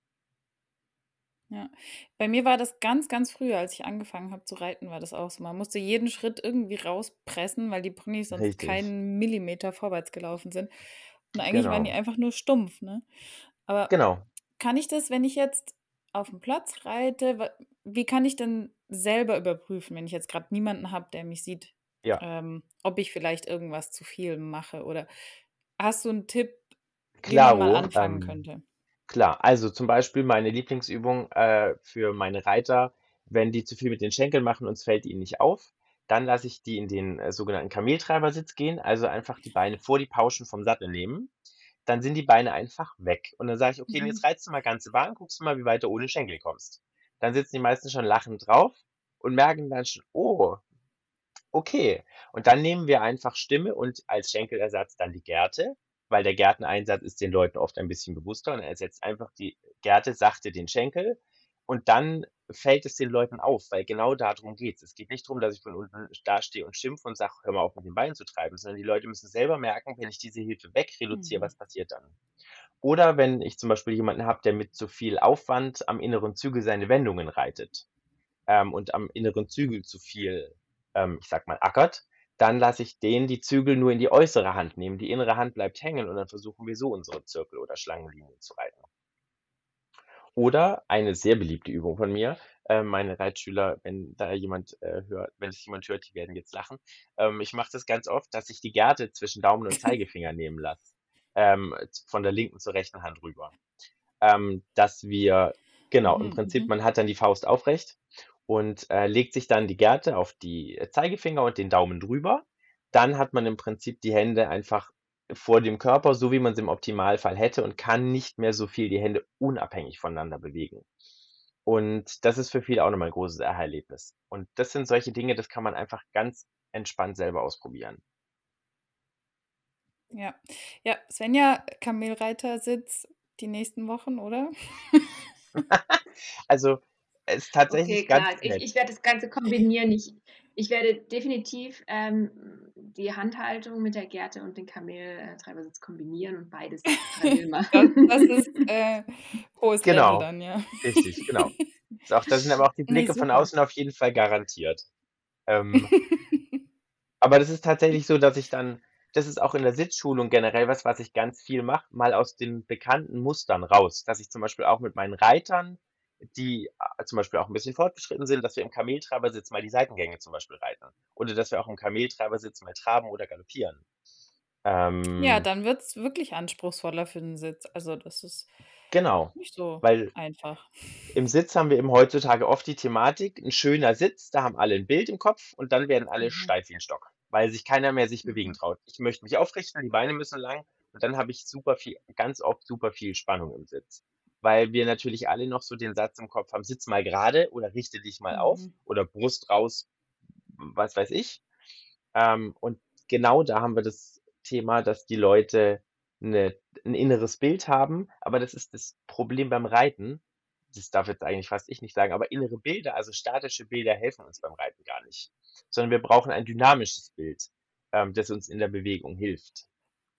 Ja. Bei mir war das ganz, ganz früh, als ich angefangen habe zu reiten, war das auch so. Man musste jeden Schritt irgendwie rauspressen, weil die Ponys sonst Richtig. keinen Millimeter vorwärts gelaufen sind. Und eigentlich waren die Genau. einfach nur stumpf, ne? Aber Genau. kann ich das, wenn ich jetzt auf'm Platz reite wie kann ich denn selber überprüfen, wenn ich jetzt grad niemanden habe, der mich sieht, Ja. ähm, ob ich vielleicht irgendwas zu viel mache? Oder hast du 'n Tipp, wie man mal Klaro, anfangen ähm, könnte? klar. Also, zum Beispiel meine Lieblingsübung, äh, für meine Reiter, wenn die zu viel mit den Schenkeln machen und es fällt ihnen nicht auf, dann lasse ich die in den, äh, sogenannten Kameltreibersitz gehen, also einfach die Beine vor die Pauschen vom Sattel nehmen. Dann sind die Beine einfach weg. Und dann sage ich: „Okay, jetzt Mhm. reitst du mal ganze Bahn, guckst du mal, wie weit du ohne Schenkel kommst.“ Dann sitzen die meisten schon lachend drauf und merken dann schon: „Oh, okay.“ Und dann nehmen wir einfach Stimme und als Schenkelersatz dann die Gerte, weil der Gerteneinsatz ist den Leuten oft ein bisschen bewusster und er ersetzt einfach die Gerte sachte den Schenkel und dann fällt es den Leuten auf, weil genau da drum geht's. Es geht nicht drum, dass ich von unten dastehe und schimpfe und sage: „Hör mal auf, mit den Beinen zu treiben“, sondern die Leute müssen selber merken, wenn ich diese Hilfe wegreduziere, Mhm. was passiert dann? Oder wenn ich zum Beispiel jemanden habe, der mit zu viel Aufwand am inneren Zügel seine Wendungen reitet, ähm, und am inneren Zügel zu viel, ähm, ich sage mal, ackert, dann lasse ich den die Zügel nur in die äußere Hand nehmen. Die innere Hand bleibt hängen und dann versuchen wir so unsere Zirkel oder Schlangenlinien zu reiten. Oder eine sehr beliebte Übung von mir, äh, meine Reitschüler, wenn da jemand äh, hört, wenn es jemand hört, die werden jetzt lachen. Ähm, ich mache das ganz oft, dass ich die Gerte zwischen Daumen und Zeigefinger nehmen lasse. Ähm, von der linken zur rechten Hand rüber. Ähm, dass wir, genau, im Mhm, Prinzip, mhm. man hat dann die Faust aufrecht und äh, legt sich dann die Gerte auf die Zeigefinger und den Daumen drüber. Dann hat man im Prinzip die Hände einfach vor dem Körper, so wie man es im Optimalfall hätte und kann nicht mehr so viel die Hände unabhängig voneinander bewegen. Und das ist für viele auch nochmal ein großes Aha-Erlebnis. Und das sind solche Dinge, das kann man einfach ganz entspannt selber ausprobieren. Ja. Ja, Svenja, Kamelreitersitz die nächsten Wochen, oder? Also, es ist tatsächlich Okay, ganz klar. Ich, nett. ich werde das Ganze kombinieren. Ich, ich werde definitiv ähm, die Handhaltung mit der Gerte und den Kameltreibersitz kombinieren und beides parallel machen. das ist äh, hohes Level Genau, dann, ja. richtig, genau. Ist auch, da sind aber auch die Nee, Blicke von super. außen auf jeden Fall garantiert. Ähm, aber das ist tatsächlich so, dass ich dann, das ist auch in der Sitzschulung generell was, was ich ganz viel mache, mal aus den bekannten Mustern raus. Dass ich zum Beispiel auch mit meinen Reitern, die äh, zum Beispiel auch ein bisschen fortgeschritten sind, dass wir im Kameltreibersitz mal die Seitengänge zum Beispiel reiten. Oder dass wir auch im Kameltreibersitz mal traben oder galoppieren. Ja, Ähm, dann wird es wirklich anspruchsvoller für den Sitz. Also das ist genau, nicht so weil einfach. im Sitz haben wir eben heutzutage oft die Thematik, ein schöner Sitz, da haben alle ein Bild im Kopf und dann werden alle Mhm. steif wie ein Stock, weil sich keiner mehr sich bewegen Mhm. traut. Ich möchte mich aufrichten, die Beine müssen lang und dann habe ich super viel, ganz oft super viel Spannung im Sitz. Weil wir natürlich alle noch so den Satz im Kopf haben, sitz mal gerade oder richte dich mal auf Mhm. oder Brust raus, was weiß ich. Ähm, und genau da haben wir das Thema, dass die Leute 'ne 'n inneres Bild haben, aber das ist das Problem beim Reiten. Das darf jetzt eigentlich fast ich nicht sagen, aber innere Bilder, also statische Bilder helfen uns beim Reiten gar nicht, sondern wir brauchen ein dynamisches Bild, ähm, das uns in der Bewegung hilft,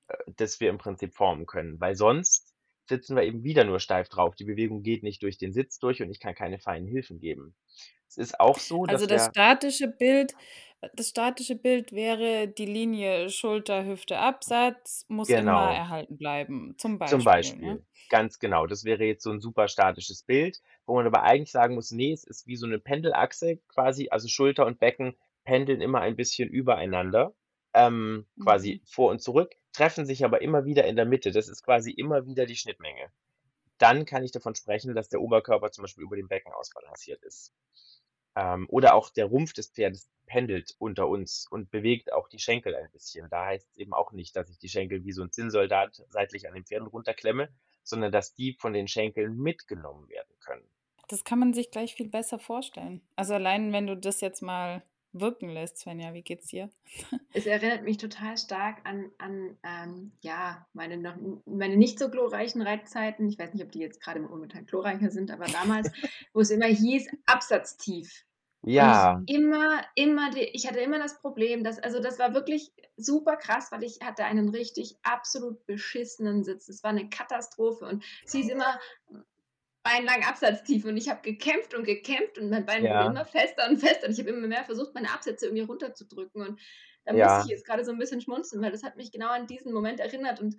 äh, das wir im Prinzip formen können, weil sonst sitzen wir eben wieder nur steif drauf. Die Bewegung geht nicht durch den Sitz durch und ich kann keine feinen Hilfen geben. Es ist auch so, Also dass das wir statische Bild das statische Bild wäre die Linie Schulter, Hüfte, Absatz muss immer Genau. erhalten bleiben, zum Zum Beispiel, ne? Beispiel, ganz genau. Das wäre jetzt so 'n super statisches Bild, wo man aber eigentlich sagen muss: „Ne, es ist wie so 'ne Pendelachse quasi, also Schulter und Becken pendeln immer ein bisschen übereinander, ähm, quasi Mhm. vor und zurück, treffen sich aber immer wieder in der Mitte. Das ist quasi immer wieder die Schnittmenge. Dann kann ich davon sprechen, dass der Oberkörper zum Beispiel über dem Becken ausbalanciert ist. Ähm, oder auch der Rumpf des Pferdes pendelt unter uns und bewegt auch die Schenkel ein bisschen. Da heißt's eben auch nicht, dass ich die Schenkel wie so 'n Zinnsoldat seitlich an den Pferden runterklemme, sondern dass die von den Schenkeln mitgenommen werden können. Das kann man sich gleich viel besser vorstellen. Also allein, wenn du das jetzt mal wirken lässt, Svenja, wie geht's dir? Es erinnert mich total stark an an, ähm, ja, meine noch meine nicht so glorreichen Reitzeiten. Ich weiß nicht, ob die jetzt grade momentan glorreicher sind, aber damals, wo es immer hieß: „Absatztief.“ Und Ja. ich immer immer die ich hatte immer das Problem, dass also das war wirklich super krass, weil ich hatte einen richtig absolut beschissenen Sitz. Es war 'ne Katastrophe und es hieß immer beinlang absatztief und ich habe gekämpft und gekämpft und mein Bein wurde Ja. immer fester und fester und ich habe immer mehr versucht, meine Absätze irgendwie runterzudrücken und da musste ich Ja. jetzt grade so 'n bisschen schmunzeln, weil das hat mich genau an diesen Moment erinnert und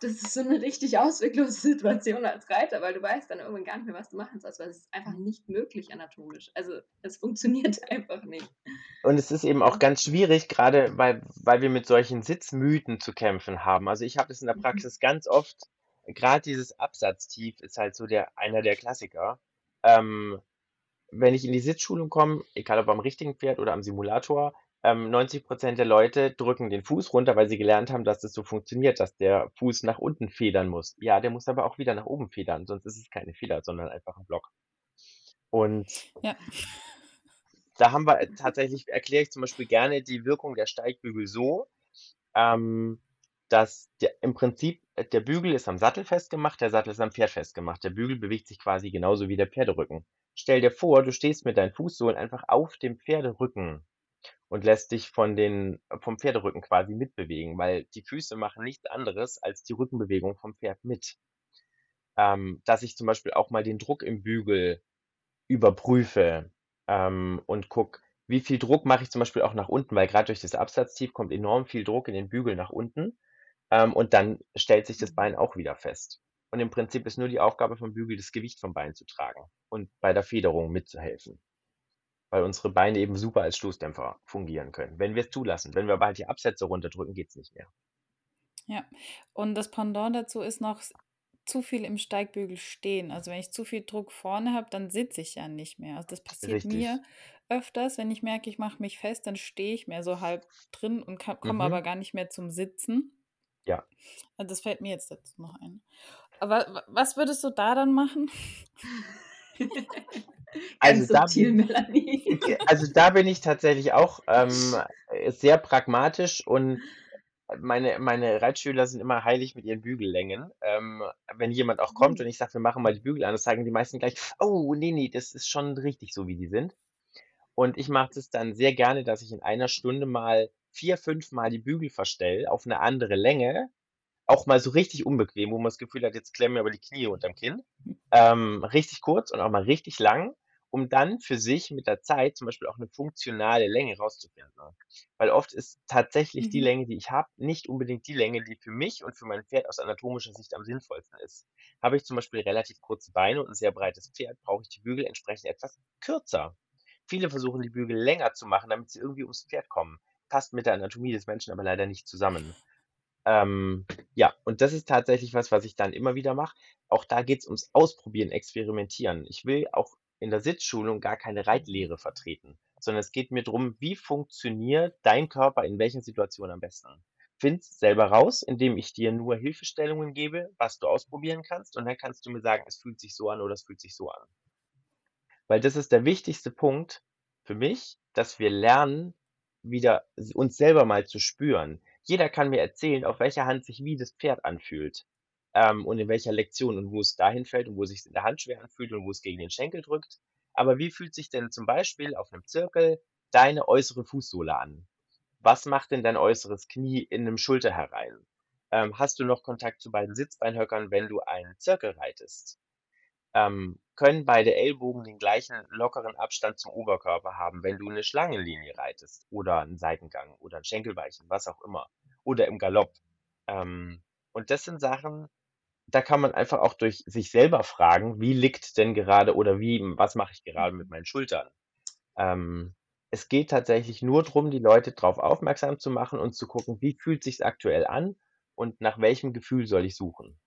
das ist so 'ne richtig ausweglose Situation als Reiter, weil du weißt dann irgendwann gar nicht mehr, was du machen sollst, weil es ist einfach nicht möglich anatomisch. Also, es funktioniert einfach nicht. Und es ist eben Ja. auch ganz schwierig, grade weil weil wir mit solchen Sitzmythen zu kämpfen haben. Also, ich habe das in der Mhm. Praxis ganz oft grad dieses Absatztief ist halt so der einer der Klassiker. Ähm, wenn ich in die Sitzschulung komme, egal ob am richtigen Pferd oder am Simulator, ähm, 90% der Leute drücken den Fuß runter, weil sie gelernt haben, dass das so funktioniert, dass der Fuß nach unten federn muss. Ja, der muss aber auch wieder nach oben federn, sonst ist es keine Feder, sondern einfach 'n Block. Und Ja. da haben wir tatsächlich erkläre ich zum Beispiel gerne die Wirkung der Steigbügel so, ähm, dass der im Prinzip äh, der Bügel ist am Sattel festgemacht, der Sattel ist am Pferd festgemacht. Der Bügel bewegt sich quasi genauso wie der Pferderücken. Stell dir vor, du stehst mit deinen Fußsohlen einfach auf dem Pferderücken und lässt dich von den vom Pferderücken quasi mitbewegen, weil die Füße machen nichts anderes als die Rückenbewegung vom Pferd mit. Ähm, dass ich zum Beispiel auch mal den Druck im Bügel überprüfe, ähm, und gucke, wie viel Druck mache ich zum Beispiel auch nach unten, weil gerade durch das Absatztief kommt enorm viel Druck in den Bügel nach unten. Ähm, und dann stellt sich das Mhm. Bein auch wieder fest. Und im Prinzip ist nur die Aufgabe vom Bügel, das Gewicht vom Bein zu tragen und bei der Federung mitzuhelfen. Weil unsere Beine eben super als Stoßdämpfer fungieren können, wenn wir es zulassen. Wenn wir aber halt die Absätze runterdrücken, geht's nicht mehr. Ja, und das Pendant dazu ist noch zu viel im Steigbügel stehen. Also wenn ich zu viel Druck vorne habe, dann sitze ich ja nicht mehr. Also das passiert Richtig. mir öfters, wenn ich merke, ich mache mich fest, dann stehe ich mehr so halb drin und komme Mhm. aber gar nicht mehr zum Sitzen. Ja. Also das fällt mir jetzt dazu noch ein. Aber wa- was würdest du da dann machen? Also Ganz da subtil, bin, Melanie. also da bin ich tatsächlich auch ähm, sehr pragmatisch und meine, meine Reitschüler sind immer heilig mit ihren Bügellängen. Ähm, wenn jemand auch kommt und Mhm. ich sage, wir machen mal die Bügel an, das sagen die meisten gleich, oh, nee, nee, das ist schon richtig so, wie die sind. Und ich mache das dann sehr gerne, dass ich in einer Stunde mal vier, fünf Mal die Bügel verstelle auf eine andere Länge. Auch mal so richtig unbequem, wo man das Gefühl hat, jetzt klemmen mir aber die Knie unterm Kinn. Ähm, richtig kurz und auch mal richtig lang, um dann für sich mit der Zeit zum Beispiel auch eine funktionale Länge rauszufinden. Weil oft ist tatsächlich die Mhm. Länge, die ich habe, nicht unbedingt die Länge, die für mich und für mein Pferd aus anatomischer Sicht am sinnvollsten ist. Habe ich zum Beispiel relativ kurze Beine und ein sehr breites Pferd, brauche ich die Bügel entsprechend etwas kürzer. Viele versuchen, die Bügel länger zu machen, damit sie irgendwie ums Pferd kommen. Passt mit der Anatomie des Menschen aber leider nicht zusammen. Ähm, ja, und das ist tatsächlich was, was ich dann immer wieder mache. Auch da geht's ums Ausprobieren, Experimentieren. Ich will auch in der Sitzschulung gar keine Reitlehre vertreten, sondern es geht mir drum, wie funktioniert dein Körper in welchen Situationen am besten. Find's selber raus, indem ich dir nur Hilfestellungen gebe, was du ausprobieren kannst, und dann kannst du mir sagen, es fühlt sich so an oder es fühlt sich so an. Weil das ist der wichtigste Punkt für mich, dass wir lernen, wieder uns selber mal zu spüren. Jeder kann mir erzählen, auf welcher Hand sich wie das Pferd anfühlt. Ähm, und in welcher Lektion und wo es dahin fällt und wo es sich in der Hand schwer anfühlt und wo es gegen den Schenkel drückt. Aber wie fühlt sich denn zum Beispiel auf einem Zirkel deine äußere Fußsohle an? Was macht denn dein äußeres Knie in einem Schulter herein? Ähm, hast du noch Kontakt zu beiden Sitzbeinhöckern, wenn du einen Zirkel reitest? Ähm, können beide Ellbogen den gleichen lockeren Abstand zum Oberkörper haben, wenn du eine Schlangenlinie reitest oder einen Seitengang oder ein Schenkelweichen, was auch immer, oder im Galopp. Ähm, und das sind Sachen, da kann man einfach auch durch sich selber fragen, wie liegt denn gerade oder wie, was mache ich gerade mit meinen Schultern? Ähm, es geht tatsächlich nur darum, die Leute darauf aufmerksam zu machen und zu gucken, wie fühlt sich's aktuell an und nach welchem Gefühl soll ich suchen.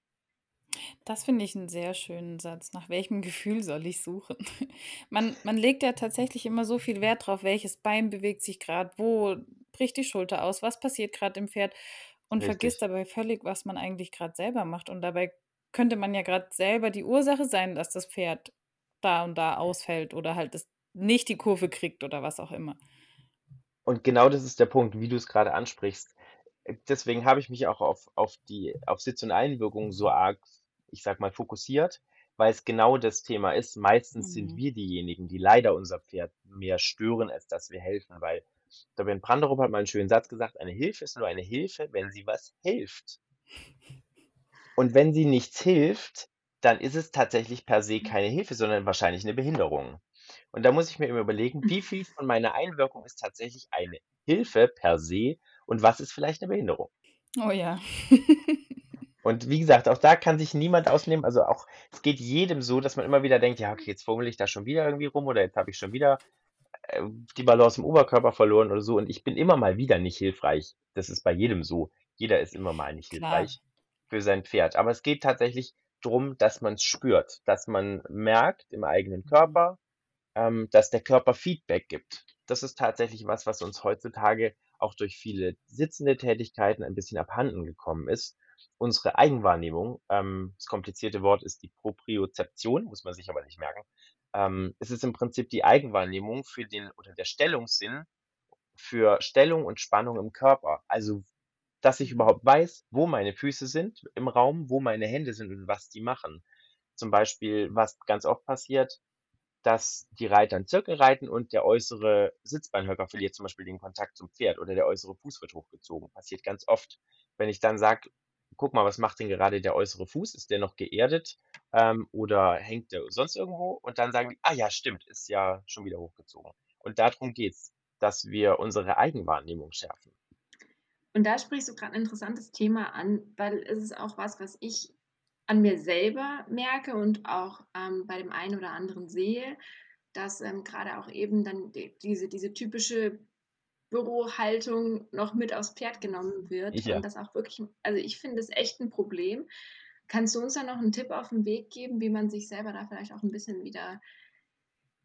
Das finde ich einen sehr schönen Satz. Nach welchem Gefühl soll ich suchen? Man, man legt ja tatsächlich immer so viel Wert drauf, welches Bein bewegt sich gerade, wo bricht die Schulter aus, was passiert gerade im Pferd und vergisst Richtig. dabei völlig, was man eigentlich gerade selber macht. Und dabei könnte man ja gerade selber die Ursache sein, dass das Pferd da und da ausfällt oder halt es nicht die Kurve kriegt oder was auch immer. Und genau das ist der Punkt, wie du es gerade ansprichst. Deswegen habe ich mich auch auf auf die auf Sitz und Einwirkung so arg, ich sage mal, fokussiert, weil es genau das Thema ist. Meistens sind Mhm. wir diejenigen, die leider unser Pferd mehr stören, als dass wir helfen, weil der Ben Branderup hat mal einen schönen Satz gesagt: „Eine Hilfe ist nur eine Hilfe, wenn sie was hilft.“ Und wenn sie nichts hilft, dann ist es tatsächlich per se keine Hilfe, sondern wahrscheinlich eine Behinderung. Und da muss ich mir immer überlegen, wie viel von meiner Einwirkung ist tatsächlich eine Hilfe per se und was ist vielleicht eine Behinderung? Oh ja. Und wie gesagt, auch da kann sich niemand ausnehmen. Also auch, es geht jedem so, dass man immer wieder denkt, ja, okay, jetzt fummel ich da schon wieder irgendwie rum oder jetzt habe ich schon wieder äh, die Balance im Oberkörper verloren oder so. Und ich bin immer mal wieder nicht hilfreich. Das ist bei jedem so. Jeder ist immer mal nicht Klar. hilfreich für sein Pferd. Aber es geht tatsächlich darum, dass man es spürt, dass man merkt im eigenen Körper, ähm, dass der Körper Feedback gibt. Das ist tatsächlich was, was uns heutzutage auch durch viele sitzende Tätigkeiten ein bisschen abhanden gekommen ist. Unsere Eigenwahrnehmung, ähm, das komplizierte Wort ist die Propriozeption, muss man sich aber nicht merken. Ähm, es ist im Prinzip die Eigenwahrnehmung für den oder der Stellungssinn für Stellung und Spannung im Körper. Also, dass ich überhaupt weiß, wo meine Füße sind im Raum, wo meine Hände sind und was die machen. Zum Beispiel, was ganz oft passiert, dass die Reiter einen Zirkel reiten und der äußere Sitzbeinhöcker verliert zum Beispiel den Kontakt zum Pferd oder der äußere Fuß wird hochgezogen. Passiert ganz oft. Wenn ich dann sage, guck mal, was macht denn gerade der äußere Fuß? Ist der noch geerdet ähm, oder hängt der sonst irgendwo? Und dann sagen die, ah ja, stimmt, ist ja schon wieder hochgezogen. Und darum geht's, dass wir unsere Eigenwahrnehmung schärfen. Und da sprichst du gerade ein interessantes Thema an, weil es ist auch was, was ich an mir selber merke und auch ähm, bei dem einen oder anderen sehe, dass ähm, gerade auch eben dann die, diese, diese typische Bürohaltung noch mit aufs Pferd genommen wird Ja. und das auch wirklich, also ich finde es echt ein Problem. Kannst du uns da noch einen Tipp auf den Weg geben, wie man sich selber da vielleicht auch ein bisschen wieder,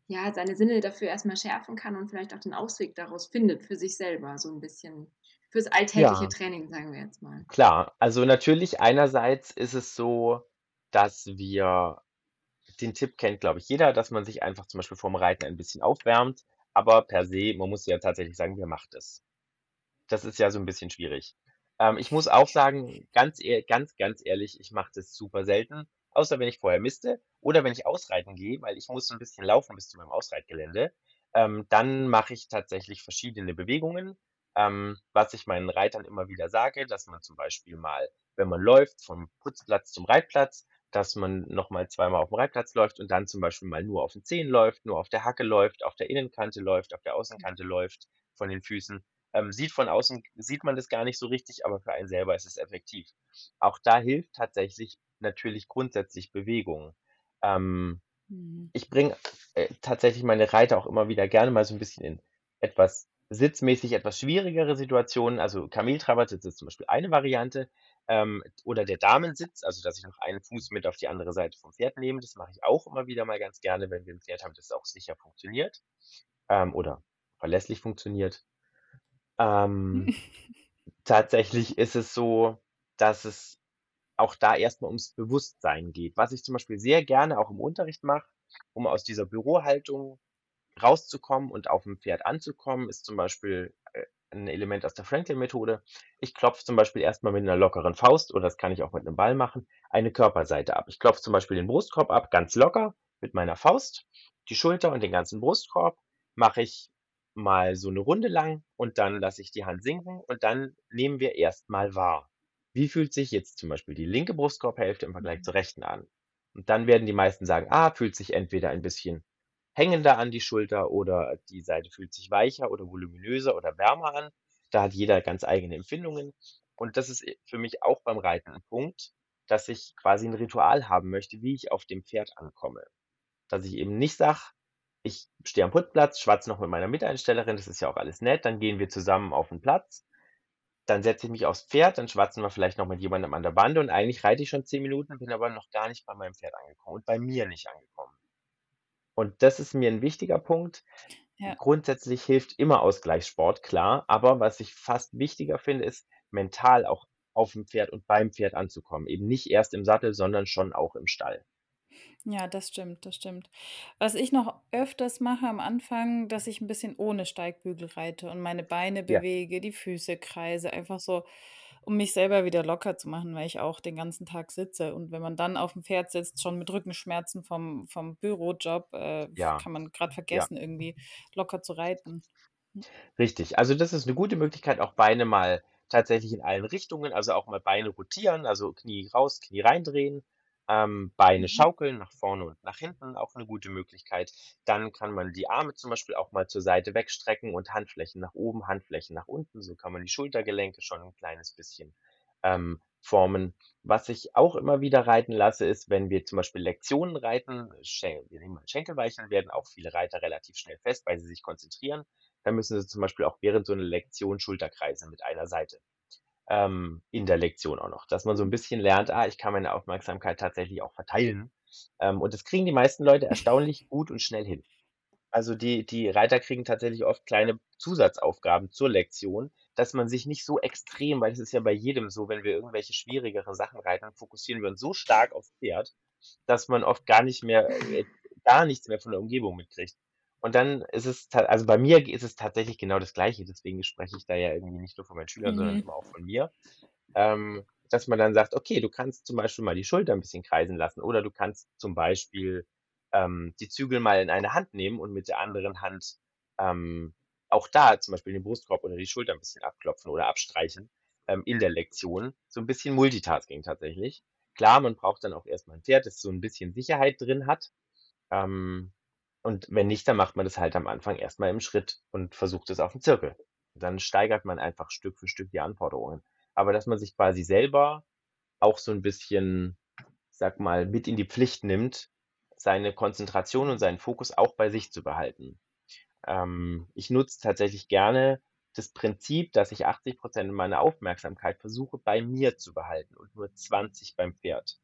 ja, seine Sinne dafür erstmal schärfen kann und vielleicht auch den Ausweg daraus findet für sich selber, so ein bisschen fürs alltägliche Ja. Training, sagen wir jetzt mal. Klar, also natürlich einerseits ist es so, dass wir den Tipp kennt, glaube ich, jeder, dass man sich einfach zum Beispiel vorm Reiten ein bisschen aufwärmt, aber per se, man muss ja tatsächlich sagen, wer macht es? Das ist ja so ein bisschen schwierig. Ähm, ich muss auch sagen, ganz ehr ganz, ganz ehrlich, ich mache das super selten, außer wenn ich vorher misste oder wenn ich ausreiten gehe, weil ich muss so 'n bisschen laufen bis zu meinem Ausreitgelände. Ähm, dann mache ich tatsächlich verschiedene Bewegungen, ähm, was ich meinen Reitern immer wieder sage, dass man zum Beispiel mal, wenn man läuft, vom Putzplatz zum Reitplatz, dass man noch mal zweimal auf'm Reitplatz läuft und dann zum Beispiel mal nur auf den Zehen läuft, nur auf der Hacke läuft, auf der Innenkante läuft, auf der Außenkante läuft von den Füßen. Ähm, sieht von außen sieht man das gar nicht so richtig, aber für einen selber ist es effektiv. Auch da hilft tatsächlich natürlich grundsätzlich Bewegung. Ähm, Mhm. ich bringe, äh, tatsächlich meine Reiter auch immer wieder gerne mal so 'n bisschen in etwas sitzmäßig etwas schwierigere Situationen. Also, Kameltrabersitz ist zum Beispiel eine Variante, ähm, oder der Damensitz, also, dass ich noch einen Fuß mit auf die andere Seite vom Pferd nehme. Das mache ich auch immer wieder mal ganz gerne, wenn wir 'n Pferd haben, das auch sicher funktioniert, ähm, oder verlässlich funktioniert. Ähm, tatsächlich ist es so, dass es auch da erst mal ums Bewusstsein geht. Was ich zum Beispiel sehr gerne auch im Unterricht mache, um aus dieser Bürohaltung rauszukommen und auf'm Pferd anzukommen, ist zum Beispiel, äh, 'n Element aus der Franklin-Methode. Ich klopfe zum Beispiel erst mal mit 'ner lockeren Faust oder das kann ich auch mit 'nem Ball machen, eine Körperseite ab. Ich klopfe zum Beispiel den Brustkorb ab, ganz locker mit meiner Faust. Die Schulter und den ganzen Brustkorb mache ich mal so 'ne Runde lang und dann lasse ich die Hand sinken und dann nehmen wir erst mal wahr. Wie fühlt sich jetzt zum Beispiel die linke Brustkorbhälfte im Vergleich Mhm. zur rechten an? Und dann werden die meisten sagen: „Ah, fühlt sich entweder ein bisschen hängender an die Schulter oder die Seite fühlt sich weicher oder voluminöser oder wärmer an.“ Da hat jeder ganz eigene Empfindungen. Und das ist, äh, für mich auch beim Reiten 'n Punkt, dass ich quasi 'n Ritual haben möchte, wie ich auf dem Pferd ankomme. Dass ich eben nicht sage: „Ich stehe am Putzplatz, schwatze noch mit meiner Miteinstellerin, das ist ja auch alles nett, dann gehen wir zusammen auf 'n Platz. Dann setze ich mich aufs Pferd, dann schwatzen wir vielleicht noch mit jemandem an der Bande und eigentlich reite ich schon 10 Minuten, bin aber noch gar nicht bei meinem Pferd angekommen und bei mir nicht angekommen.“ Und das ist mir 'n wichtiger Punkt. Ja. Grundsätzlich hilft immer Ausgleichssport, klar, aber was ich fast wichtiger finde, ist, mental auch auf'm Pferd und beim Pferd anzukommen. Eben nicht erst im Sattel, sondern schon auch im Stall. Ja, das stimmt, das stimmt. Was ich noch öfters mache am Anfang, dass ich 'n bisschen ohne Steigbügel reite und meine Beine Ja. bewege, die Füße kreise, einfach so, um mich selber wieder locker zu machen, weil ich auch den ganzen Tag sitze. Und wenn man dann auf'm Pferd sitzt, schon mit Rückenschmerzen vom vom Bürojob, äh, Ja. kann man grad Ja. vergessen, irgendwie locker zu reiten. Hm. Richtig. Also, das ist 'ne gute Möglichkeit, auch Beine mal tatsächlich in allen Richtungen also, auch mal Beine rotieren, also, Knie raus, Knie reindrehen, ähm, Beine Mhm. schaukeln nach vorne und nach hinten, auch 'ne gute Möglichkeit. Dann kann man die Arme zum Beispiel auch mal zur Seite wegstrecken und Handflächen nach oben, Handflächen nach unten. So kann man die Schultergelenke schon 'n kleines bisschen, ähm, formen. Was ich auch immer wieder reiten lasse, ist, wenn wir zum Beispiel Lektionen reiten, Schen wir nehmen mal Schenkelweicheln, werden auch viele Reiter relativ schnell fest, weil sie sich konzentrieren. Dann müssen sie zum Beispiel auch während so 'ner Lektion Schulterkreise mit einer Seite, ähm, in der Lektion auch noch, dass man so 'n bisschen lernt: „Ah, ich kann meine Aufmerksamkeit tatsächlich auch verteilen.“ Ähm, und das kriegen die meisten Leute erstaunlich gut und schnell hin. Also, die die Reiter kriegen tatsächlich oft kleine Zusatzaufgaben zur Lektion, dass man sich nicht so extrem weil es ist ja bei jedem so, wenn wir irgendwelche schwierigere Sachen reiten, fokussieren wir uns so stark aufs Pferd, dass man oft gar nicht mehr äh, gar nichts mehr von der Umgebung mitkriegt. Und dann ist es also, bei mir ist es tatsächlich genau das Gleiche, deswegen spreche ich da ja irgendwie nicht nur von meinen Schülern, sondern Mhm. immer auch von mir, ähm, dass man dann sagt: „Okay, du kannst zum Beispiel mal die Schulter 'n bisschen kreisen lassen oder du kannst zum Beispiel, ähm, die Zügel mal in eine Hand nehmen und mit der anderen Hand, ähm, auch da zum Beispiel den Brustkorb oder die Schulter 'n bisschen abklopfen oder abstreichen, ähm, in der Lektion.“ So 'n bisschen Multitasking tatsächlich. Klar, man braucht dann auch erst mal 'n Pferd, das so 'n bisschen Sicherheit drin hat. Ähm, Und wenn nicht, dann macht man das halt am Anfang erstmal im Schritt und versucht es auf dem Zirkel. Dann steigert man einfach Stück für Stück die Anforderungen. Aber dass man sich quasi selber auch so ein bisschen, sag mal, mit in die Pflicht nimmt, seine Konzentration und seinen Fokus auch bei sich zu behalten. Ähm, ich nutze tatsächlich gerne das Prinzip, dass ich 80 Prozent meiner Aufmerksamkeit versuche, bei mir zu behalten und nur 20 beim Pferd.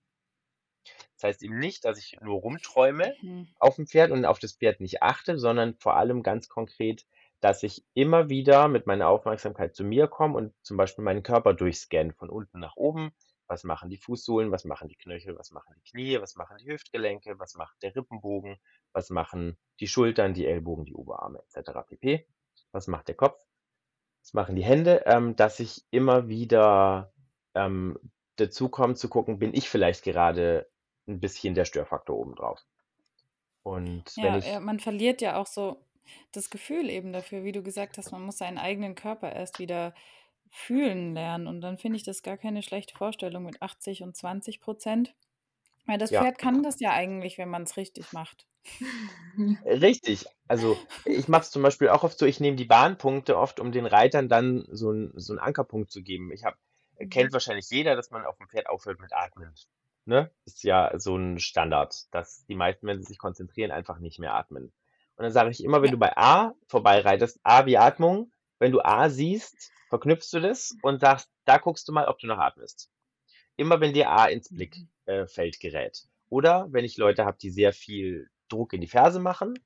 Das heißt eben nicht, dass ich nur rumträume Mhm. auf dem Pferd und auf das Pferd nicht achte, sondern vor allem ganz konkret, dass ich immer wieder mit meiner Aufmerksamkeit zu mir komme und zum Beispiel meinen Körper durchscanne, von unten nach oben. Was machen die Fußsohlen, was machen die Knöchel, was machen die Knie, was machen die Hüftgelenke, was macht der Rippenbogen, was machen die Schultern, die Ellbogen, die Oberarme etc. pp. Was macht der Kopf? Was machen die Hände? Ähm, dass ich immer wieder ähm, dazu komme zu gucken, bin ich vielleicht gerade ein bisschen der Störfaktor obendrauf. Und wenn Ja, ich, ja, man verliert ja auch so das Gefühl eben dafür, wie du gesagt hast, man muss seinen eigenen Körper erst wieder fühlen lernen. Und dann finde ich das gar keine schlechte Vorstellung mit 80 und 20 Prozent. Weil das ja, Pferd kann das ja eigentlich, wenn man es richtig macht. richtig. Also ich mache es zum Beispiel auch oft so, ich nehme die Bahnpunkte oft, um den Reitern dann so, ein, so einen Ankerpunkt zu geben. Ich habe, kennt wahrscheinlich jeder, dass man auf dem Pferd aufhört mit Atmen. Ne? Ist ja so ein Standard, dass die meisten, wenn sie sich konzentrieren, einfach nicht mehr atmen. Und dann sage ich immer, wenn du bei A vorbeireitest, A wie Atmung, wenn du A siehst, verknüpfst du das und sagst, da guckst du mal, ob du noch atmest. Immer wenn dir A ins Mhm. Blickfeld gerät. Oder wenn ich Leute habe, die sehr viel Druck in die Ferse machen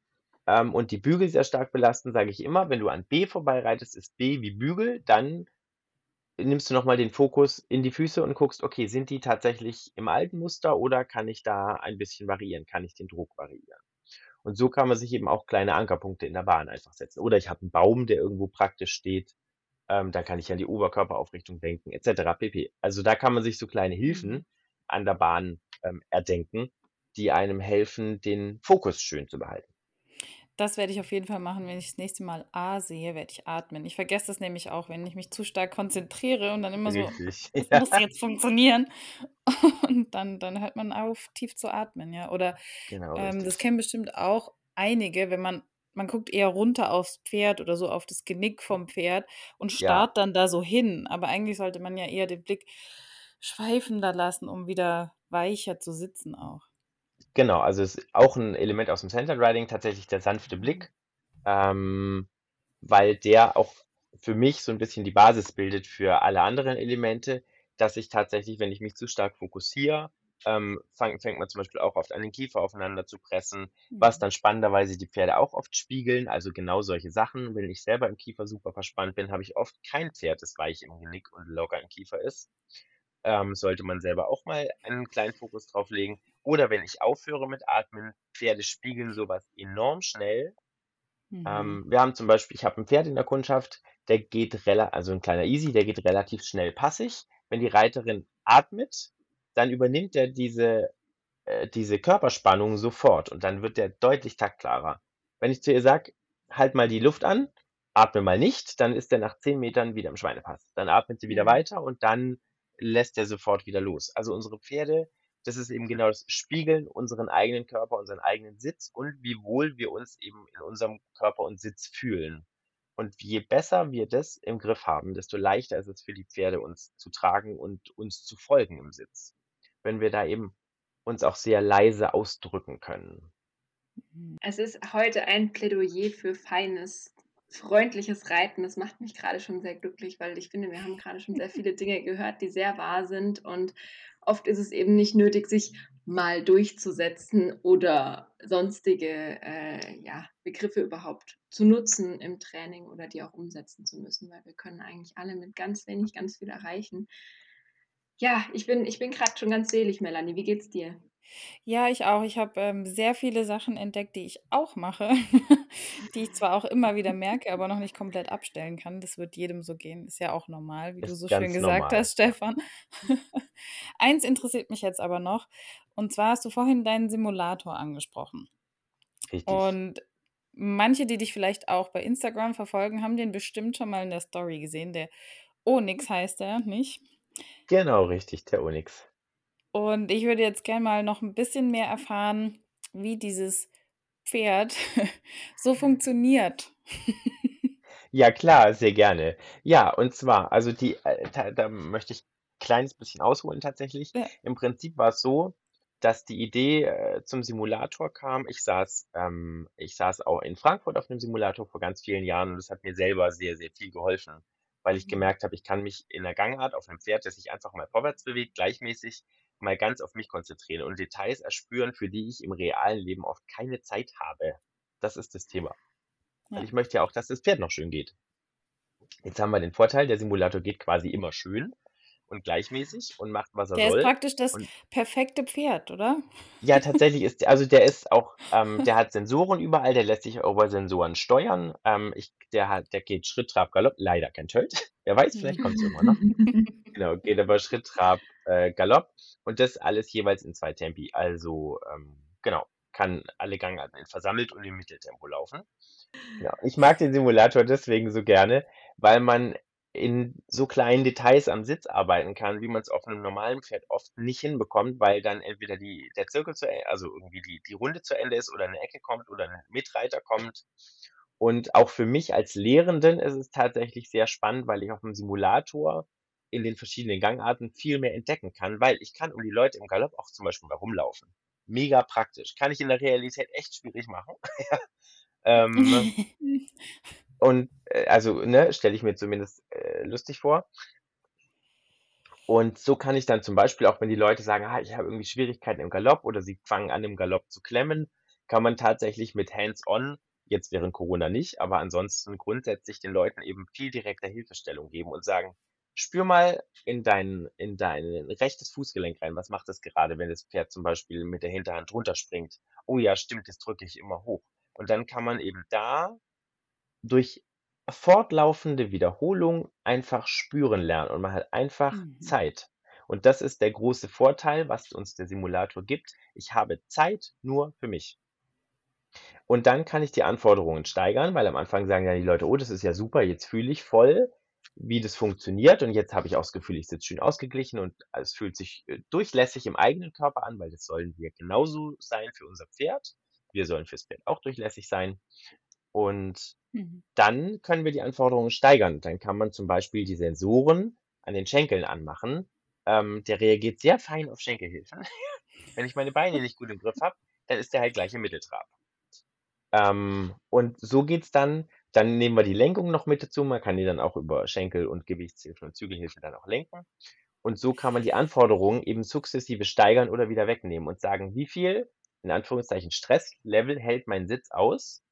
ähm, und die Bügel sehr stark belasten, sage ich immer, wenn du an B vorbeireitest, ist B wie Bügel, dann nimmst du nochmal den Fokus in die Füße und guckst, okay, sind die tatsächlich im alten Muster oder kann ich da ein bisschen variieren? Kann ich den Druck variieren? Und so kann man sich eben auch kleine Ankerpunkte in der Bahn einfach setzen. Oder ich habe einen Baum, der irgendwo praktisch steht. Ähm, da kann ich an die Oberkörperaufrichtung denken, etc. pp. Also da kann man sich so kleine Hilfen Mhm. an der Bahn ähm, erdenken, die einem helfen, den Fokus schön zu behalten. Das werde ich auf jeden Fall machen, wenn ich das nächste Mal A sehe, werde ich atmen. Ich vergesse das nämlich auch, wenn ich mich zu stark konzentriere und dann immer so, Richtig. es Ja, muss jetzt funktionieren. Und dann, dann hört man auf, tief zu atmen, ja. Oder genau ähm, das richtig. kennen bestimmt auch einige, wenn man, man guckt eher runter aufs Pferd oder so auf das Genick vom Pferd und Ja, starrt dann da so hin. Aber eigentlich sollte man ja eher den Blick schweifender lassen, um wieder weicher zu sitzen auch. Genau. Also es ist auch ein Element aus dem Centered Riding, tatsächlich der sanfte. Blick, ähm, weil der auch für mich so ein bisschen die Basis bildet für alle anderen Elemente, dass ich tatsächlich, wenn ich mich zu stark fokussiere, ähm, fang, fängt man zum Beispiel auch oft an, den Kiefer aufeinander zu pressen, was Mhm. dann spannenderweise die Pferde auch oft spiegeln. Also genau solche Sachen. Wenn ich selber im Kiefer super verspannt bin, habe ich oft kein Pferd, das weich im Genick und locker im Kiefer ist. Ähm, sollte man selber auch mal einen kleinen Fokus drauf legen. Oder wenn ich aufhöre mit Atmen, Pferde spiegeln sowas enorm schnell. Mhm. Ähm, wir haben zum Beispiel, ich habe ein Pferd in der Kundschaft, der geht relativ, also ein kleiner Easy, der geht relativ schnell passig. Wenn die Reiterin atmet, dann übernimmt er diese, äh, diese Körperspannung sofort und dann wird der deutlich taktklarer. Wenn ich zu ihr sage, halt mal die Luft an, atme mal nicht, dann ist er nach zehn Metern wieder im Schweinepass. Dann atmet sie wieder Mhm. weiter und dann lässt er sofort wieder los. Also unsere Pferde, das ist eben genau das Spiegeln unseren eigenen Körper, unseren eigenen Sitz und wie wohl wir uns eben in unserem Körper und Sitz fühlen. Und je besser wir das im Griff haben, desto leichter ist es für die Pferde, uns zu tragen und uns zu folgen im Sitz. Wenn wir da eben uns auch sehr leise ausdrücken können. Mhm. Es ist heute ein Plädoyer für feines, freundliches Reiten. Das macht mich gerade schon sehr glücklich, weil ich finde, wir haben gerade schon sehr viele Dinge gehört, die sehr wahr sind. Und oft ist es eben nicht nötig, sich mal durchzusetzen oder sonstige äh, ja, Begriffe überhaupt zu nutzen im Training oder die auch umsetzen zu müssen, weil wir können eigentlich alle mit ganz wenig ganz viel erreichen. Ja, ich bin, ich bin gerade schon ganz selig, Melanie. Wie geht's dir? Ja, ich auch. Ich habe ähm, sehr viele Sachen entdeckt, die ich auch mache, die ich zwar auch immer wieder merke, aber noch nicht komplett abstellen kann. Das wird jedem so gehen. Ist ja auch normal, wie du Ist so schön ganz gesagt normal. hast, Stefan. Eins interessiert mich jetzt aber noch. Und zwar hast du vorhin deinen Simulator angesprochen. Richtig. Und manche, die dich vielleicht auch bei Instagram verfolgen, haben den bestimmt schon mal in der Story gesehen. Der Onyx heißt er, nicht? Genau, richtig, der Onyx. Und ich würde jetzt gerne mal noch ein bisschen mehr erfahren, wie dieses Pferd so funktioniert. Ja, klar, sehr gerne. Ja, und zwar, also die, äh, da, da möchte ich ein kleines bisschen ausholen tatsächlich. Ja. Im Prinzip war es so, dass die Idee äh, zum Simulator kam. Ich saß, ähm, ich saß auch in Frankfurt auf einem Simulator vor ganz vielen Jahren und das hat mir selber sehr, sehr viel geholfen, weil ich Mhm. gemerkt habe, ich kann mich in der Gangart auf einem Pferd, das sich einfach mal vorwärts bewegt, gleichmäßig mal ganz auf mich konzentrieren und Details erspüren, für die ich im realen Leben oft keine Zeit habe. Das ist das Thema. Weil Ja. ich möchte ja auch, dass das Pferd noch schön geht. Jetzt haben wir den Vorteil, der Simulator geht quasi immer schön und gleichmäßig und macht, was er Der ist soll. praktisch das Und perfekte Pferd, oder? ja, tatsächlich ist, also der ist auch, ähm, der hat Sensoren überall, der lässt sich auch über Sensoren steuern. Ähm, ich, der hat, der geht Schritt, Trab, Galopp, leider kein Tölt. Wer weiß, vielleicht kommt es irgendwann noch. Genau, geht aber Schritt, Trab, äh, Galopp und das alles jeweils in zwei Tempi. Also, ähm, genau, kann alle Gangarten in versammelt und im Mitteltempo laufen. Ja, ich mag den Simulator deswegen so gerne, weil man in so kleinen Details am Sitz arbeiten kann, wie man es auf einem normalen Pferd oft nicht hinbekommt, weil dann entweder die, der Zirkel zu Ende, also irgendwie die, die Runde zu Ende ist oder eine Ecke kommt oder ein Mitreiter kommt. Und auch für mich als Lehrenden ist es tatsächlich sehr spannend, weil ich auf dem Simulator in den verschiedenen Gangarten viel mehr entdecken kann, weil ich kann um die Leute im Galopp auch zum Beispiel mal rumlaufen. Mega praktisch. Kann ich in der Realität echt schwierig machen. ähm, und äh, also, ne, stelle ich mir zumindest äh, lustig vor. Und so kann ich dann zum Beispiel auch, wenn die Leute sagen, ah, ich habe irgendwie Schwierigkeiten im Galopp oder sie fangen an, im Galopp zu klemmen, kann man tatsächlich mit Hands-on, jetzt während Corona nicht, aber ansonsten grundsätzlich den Leuten eben viel direkter Hilfestellung geben und sagen, spür mal in dein, in dein rechtes Fußgelenk rein. Was macht das gerade, wenn das Pferd zum Beispiel mit der Hinterhand runterspringt? Oh ja, stimmt, das drücke ich immer hoch. Und dann kann man eben da durch fortlaufende Wiederholung einfach spüren lernen und man hat einfach Mhm. Zeit. Und das ist der große Vorteil, was uns der Simulator gibt. Ich habe Zeit nur für mich. Und dann kann ich die Anforderungen steigern, weil am Anfang sagen ja die Leute, oh, das ist ja super, jetzt fühle ich voll, wie das funktioniert und jetzt habe ich auch das Gefühl, ich sitze schön ausgeglichen und es fühlt sich äh, durchlässig im eigenen Körper an, weil das sollen wir genauso sein für unser Pferd. Wir sollen fürs Pferd auch durchlässig sein. Und Mhm. dann können wir die Anforderungen steigern. Dann kann man zum Beispiel die Sensoren an den Schenkeln anmachen. Ähm, der reagiert sehr fein auf Schenkelhilfen. Wenn ich meine Beine nicht gut im Griff habe, dann ist der halt gleich im Mitteltrab. Ähm, und so geht's dann. Dann nehmen wir die Lenkung noch mit dazu. Man kann die dann auch über Schenkel und Gewichtshilfen und Zügelhilfe dann auch lenken. Und so kann man die Anforderungen eben sukzessive steigern oder wieder wegnehmen und sagen, wie viel, in Anführungszeichen, Stresslevel hält mein Sitz aus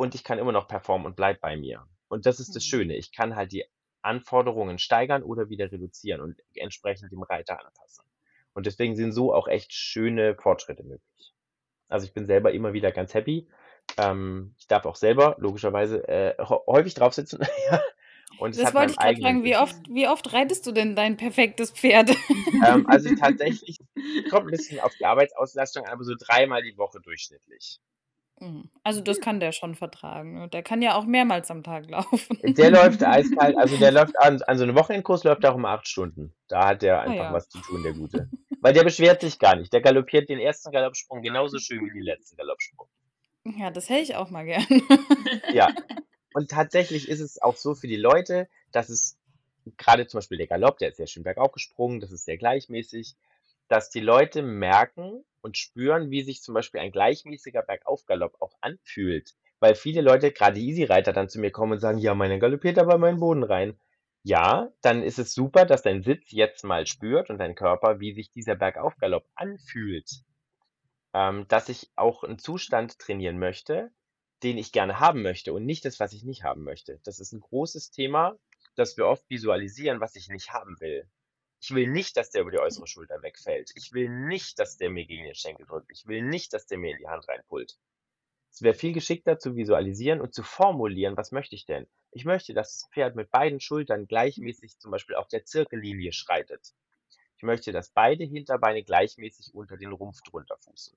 und ich kann immer noch performen und bleib bei mir. Und das ist das Mhm. Schöne. Ich kann halt die Anforderungen steigern oder wieder reduzieren und entsprechend dem Reiter anpassen. Und deswegen sind so auch echt schöne Fortschritte möglich. Also ich bin selber immer wieder ganz happy. Ähm, ich darf auch selber logischerweise äh, hä- häufig drauf sitzen. und Das wollte ich gerade fragen, wie oft, wie oft reitest du denn dein perfektes Pferd? Ähm, also tatsächlich kommt ein bisschen auf die Arbeitsauslastung aber so dreimal die Woche durchschnittlich. Mhm. Also das kann der schon vertragen. ne? Der kann ja auch mehrmals am Tag laufen. Der läuft eiskalt, also der läuft an, an so einem Wochenendkurs läuft er auch um acht Stunden. Da hat der Ah einfach ja. was zu tun, der Gute. Weil der beschwert sich gar nicht. Der galoppiert den ersten Galoppsprung genauso schön wie den letzten Galoppsprung. Ja, das hätte ich auch mal gern. Ja. Und tatsächlich ist es auch so für die Leute, dass es gerade zum Beispiel der Galopp, der ist sehr schön bergauf gesprungen, das ist sehr gleichmäßig, dass die Leute merken und spüren, wie sich zum Beispiel ein gleichmäßiger Bergaufgalopp auch anfühlt. Weil viele Leute, gerade Easy-Reiter, dann zu mir kommen und sagen, ja, meiner galoppiert aber in meinen Boden rein. Ja, dann ist es super, dass dein Sitz jetzt mal spürt und dein Körper, wie sich dieser Bergaufgalopp anfühlt. Ähm, dass ich auch einen Zustand trainieren möchte, den ich gerne haben möchte und nicht das, was ich nicht haben möchte. Das ist ein großes Thema, das wir oft visualisieren, was ich nicht haben will. Ich will nicht, dass der über die äußere Schulter wegfällt. Ich will nicht, dass der mir gegen den Schenkel drückt. Ich will nicht, dass der mir in die Hand reinpullt. Es wäre viel geschickter zu visualisieren und zu formulieren, was möchte ich denn? Ich möchte, dass das Pferd mit beiden Schultern gleichmäßig zum Beispiel auf der Zirkellinie schreitet. Ich möchte, dass beide Hinterbeine gleichmäßig unter den Rumpf drunter fußen.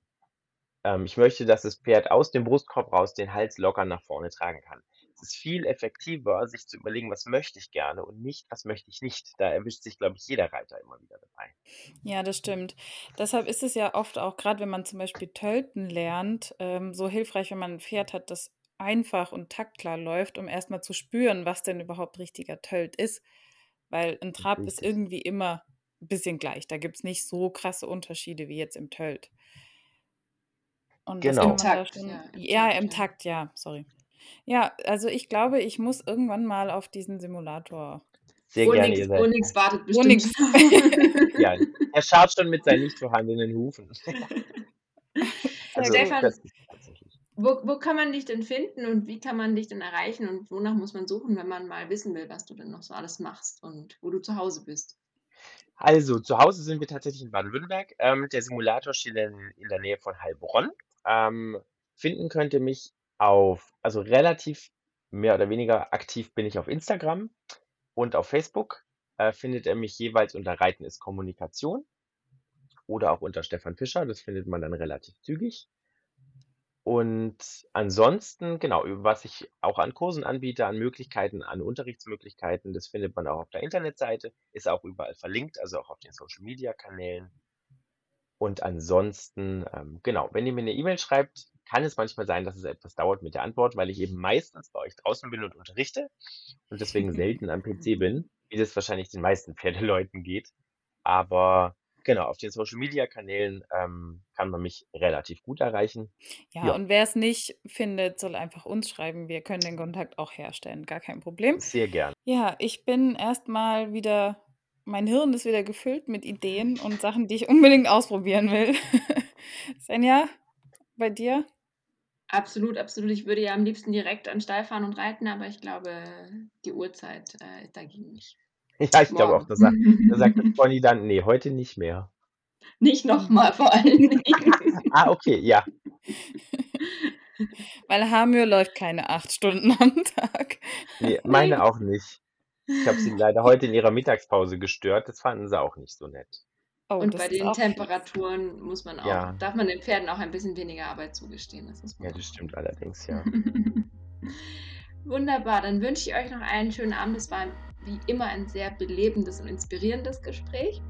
Ähm, ich möchte, dass das Pferd aus dem Brustkorb raus den Hals locker nach vorne tragen kann. Es ist viel effektiver, sich zu überlegen, was möchte ich gerne und nicht, was möchte ich nicht. Da erwischt sich, glaube ich, jeder Reiter immer wieder dabei. Ja, das stimmt. Deshalb ist es ja oft auch, gerade wenn man zum Beispiel Tölten lernt, ähm, so hilfreich, wenn man ein Pferd hat, das einfach und taktklar läuft, um erstmal zu spüren, was denn überhaupt richtiger Tölt ist. Weil ein Trab ist irgendwie immer ein bisschen gleich. Da gibt es nicht so krasse Unterschiede wie jetzt im Tölt. Und Genau. Im Takt, schon. ja, im Ja, Takt, im ja. Takt, ja, sorry. Ja, also ich glaube, ich muss irgendwann mal auf diesen Simulator. Sehr gerne, Onyx, ihr seid. Onyx wartet bestimmt. Onyx. Ja, er schaut schon mit seinen nicht vorhandenen Hufen. Also. Stefan, das ist tatsächlich. Wo, wo kann man dich denn finden und wie kann man dich denn erreichen und wonach muss man suchen, wenn man mal wissen will, was du denn noch so alles machst und wo du zu Hause bist? Also, zu Hause sind wir tatsächlich in Baden-Württemberg. Ähm, der Simulator steht in, in der Nähe von Heilbronn. Ähm, finden könnt ihr mich auf, also relativ mehr oder weniger aktiv bin ich auf Instagram und auf Facebook. Äh, findet ihr mich jeweils unter Reiten ist Kommunikation oder auch unter Stefan Fischer. Das findet man dann relativ zügig. Und ansonsten, genau, was ich auch an Kursen anbiete, an Möglichkeiten, an Unterrichtsmöglichkeiten, das findet man auch auf der Internetseite, ist auch überall verlinkt, also auch auf den Social-Media-Kanälen. Und ansonsten, ähm, genau, wenn ihr mir eine E-Mail schreibt, kann es manchmal sein, dass es etwas dauert mit der Antwort, weil ich eben meistens bei euch draußen bin und unterrichte und deswegen selten am PC bin, wie das wahrscheinlich den meisten Pferdeleuten geht. Aber genau, auf den Social-Media-Kanälen ähm, kann man mich relativ gut erreichen. Ja, Ja. und wer es nicht findet, soll einfach uns schreiben. Wir können den Kontakt auch herstellen. Gar kein Problem. Sehr gern. Ja, ich bin erstmal wieder, mein Hirn ist wieder gefüllt mit Ideen und Sachen, die ich unbedingt ausprobieren will. Senja, bei dir? Absolut, absolut. Ich würde ja am liebsten direkt an Stall fahren und reiten, aber ich glaube, die Uhrzeit äh, ist dagegen nicht. Ja, ich glaube auch, Morgen. da sagt, da sagt Pony dann, nee, heute nicht mehr. Nicht nochmal vor allen Dingen. Ah, okay, ja. Weil Hamir läuft keine acht Stunden am Tag. Nee, meine auch nicht. Ich habe sie leider heute in ihrer Mittagspause gestört. Das fanden sie auch nicht so nett. Oh, Und bei den. Temperaturen muss man auch, Ja. darf man den Pferden auch ein bisschen weniger Arbeit zugestehen. Das Ja, das stimmt allerdings, ja. Wunderbar, dann wünsche ich euch noch einen schönen Abend. Es war wie immer ein sehr belebendes und inspirierendes Gespräch.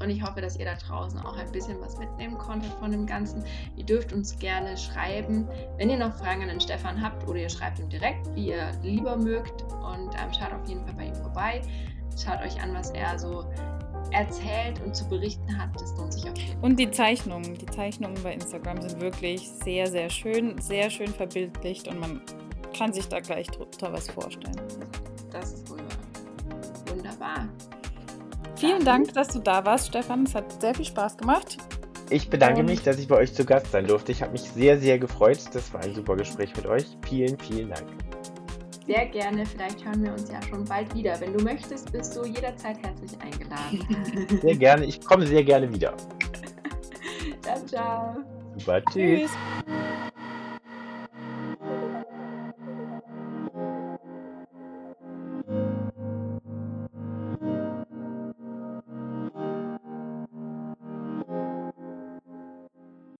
Und ich hoffe, dass ihr da draußen auch ein bisschen was mitnehmen konntet von dem Ganzen. Ihr dürft uns gerne schreiben, wenn ihr noch Fragen an den Stefan habt oder ihr schreibt ihm direkt, wie ihr lieber mögt. Und ähm, schaut auf jeden Fall bei ihm vorbei. Schaut euch an, was er so erzählt und zu berichten hat. Das lohnt sich auf jeden Fall. Und die Zeichnungen, die Zeichnungen bei Instagram sind wirklich sehr, sehr schön, sehr schön verbildlicht und man kann sich da gleich drunter was vorstellen. Das ist wohl wahr. Wunderbar. Vielen Dank, dass du da warst, Stefan. Es hat sehr viel Spaß gemacht. Ich bedanke Und- mich, dass ich bei euch zu Gast sein durfte. Ich habe mich sehr, sehr gefreut. Das war ein super Gespräch mit euch. Vielen, vielen Dank. Sehr gerne. Vielleicht hören wir uns ja schon bald wieder. Wenn du möchtest, bist du jederzeit herzlich eingeladen. Sehr gerne. Ich komme sehr gerne wieder. Dann ciao. Super. Tschüss. Tschüss.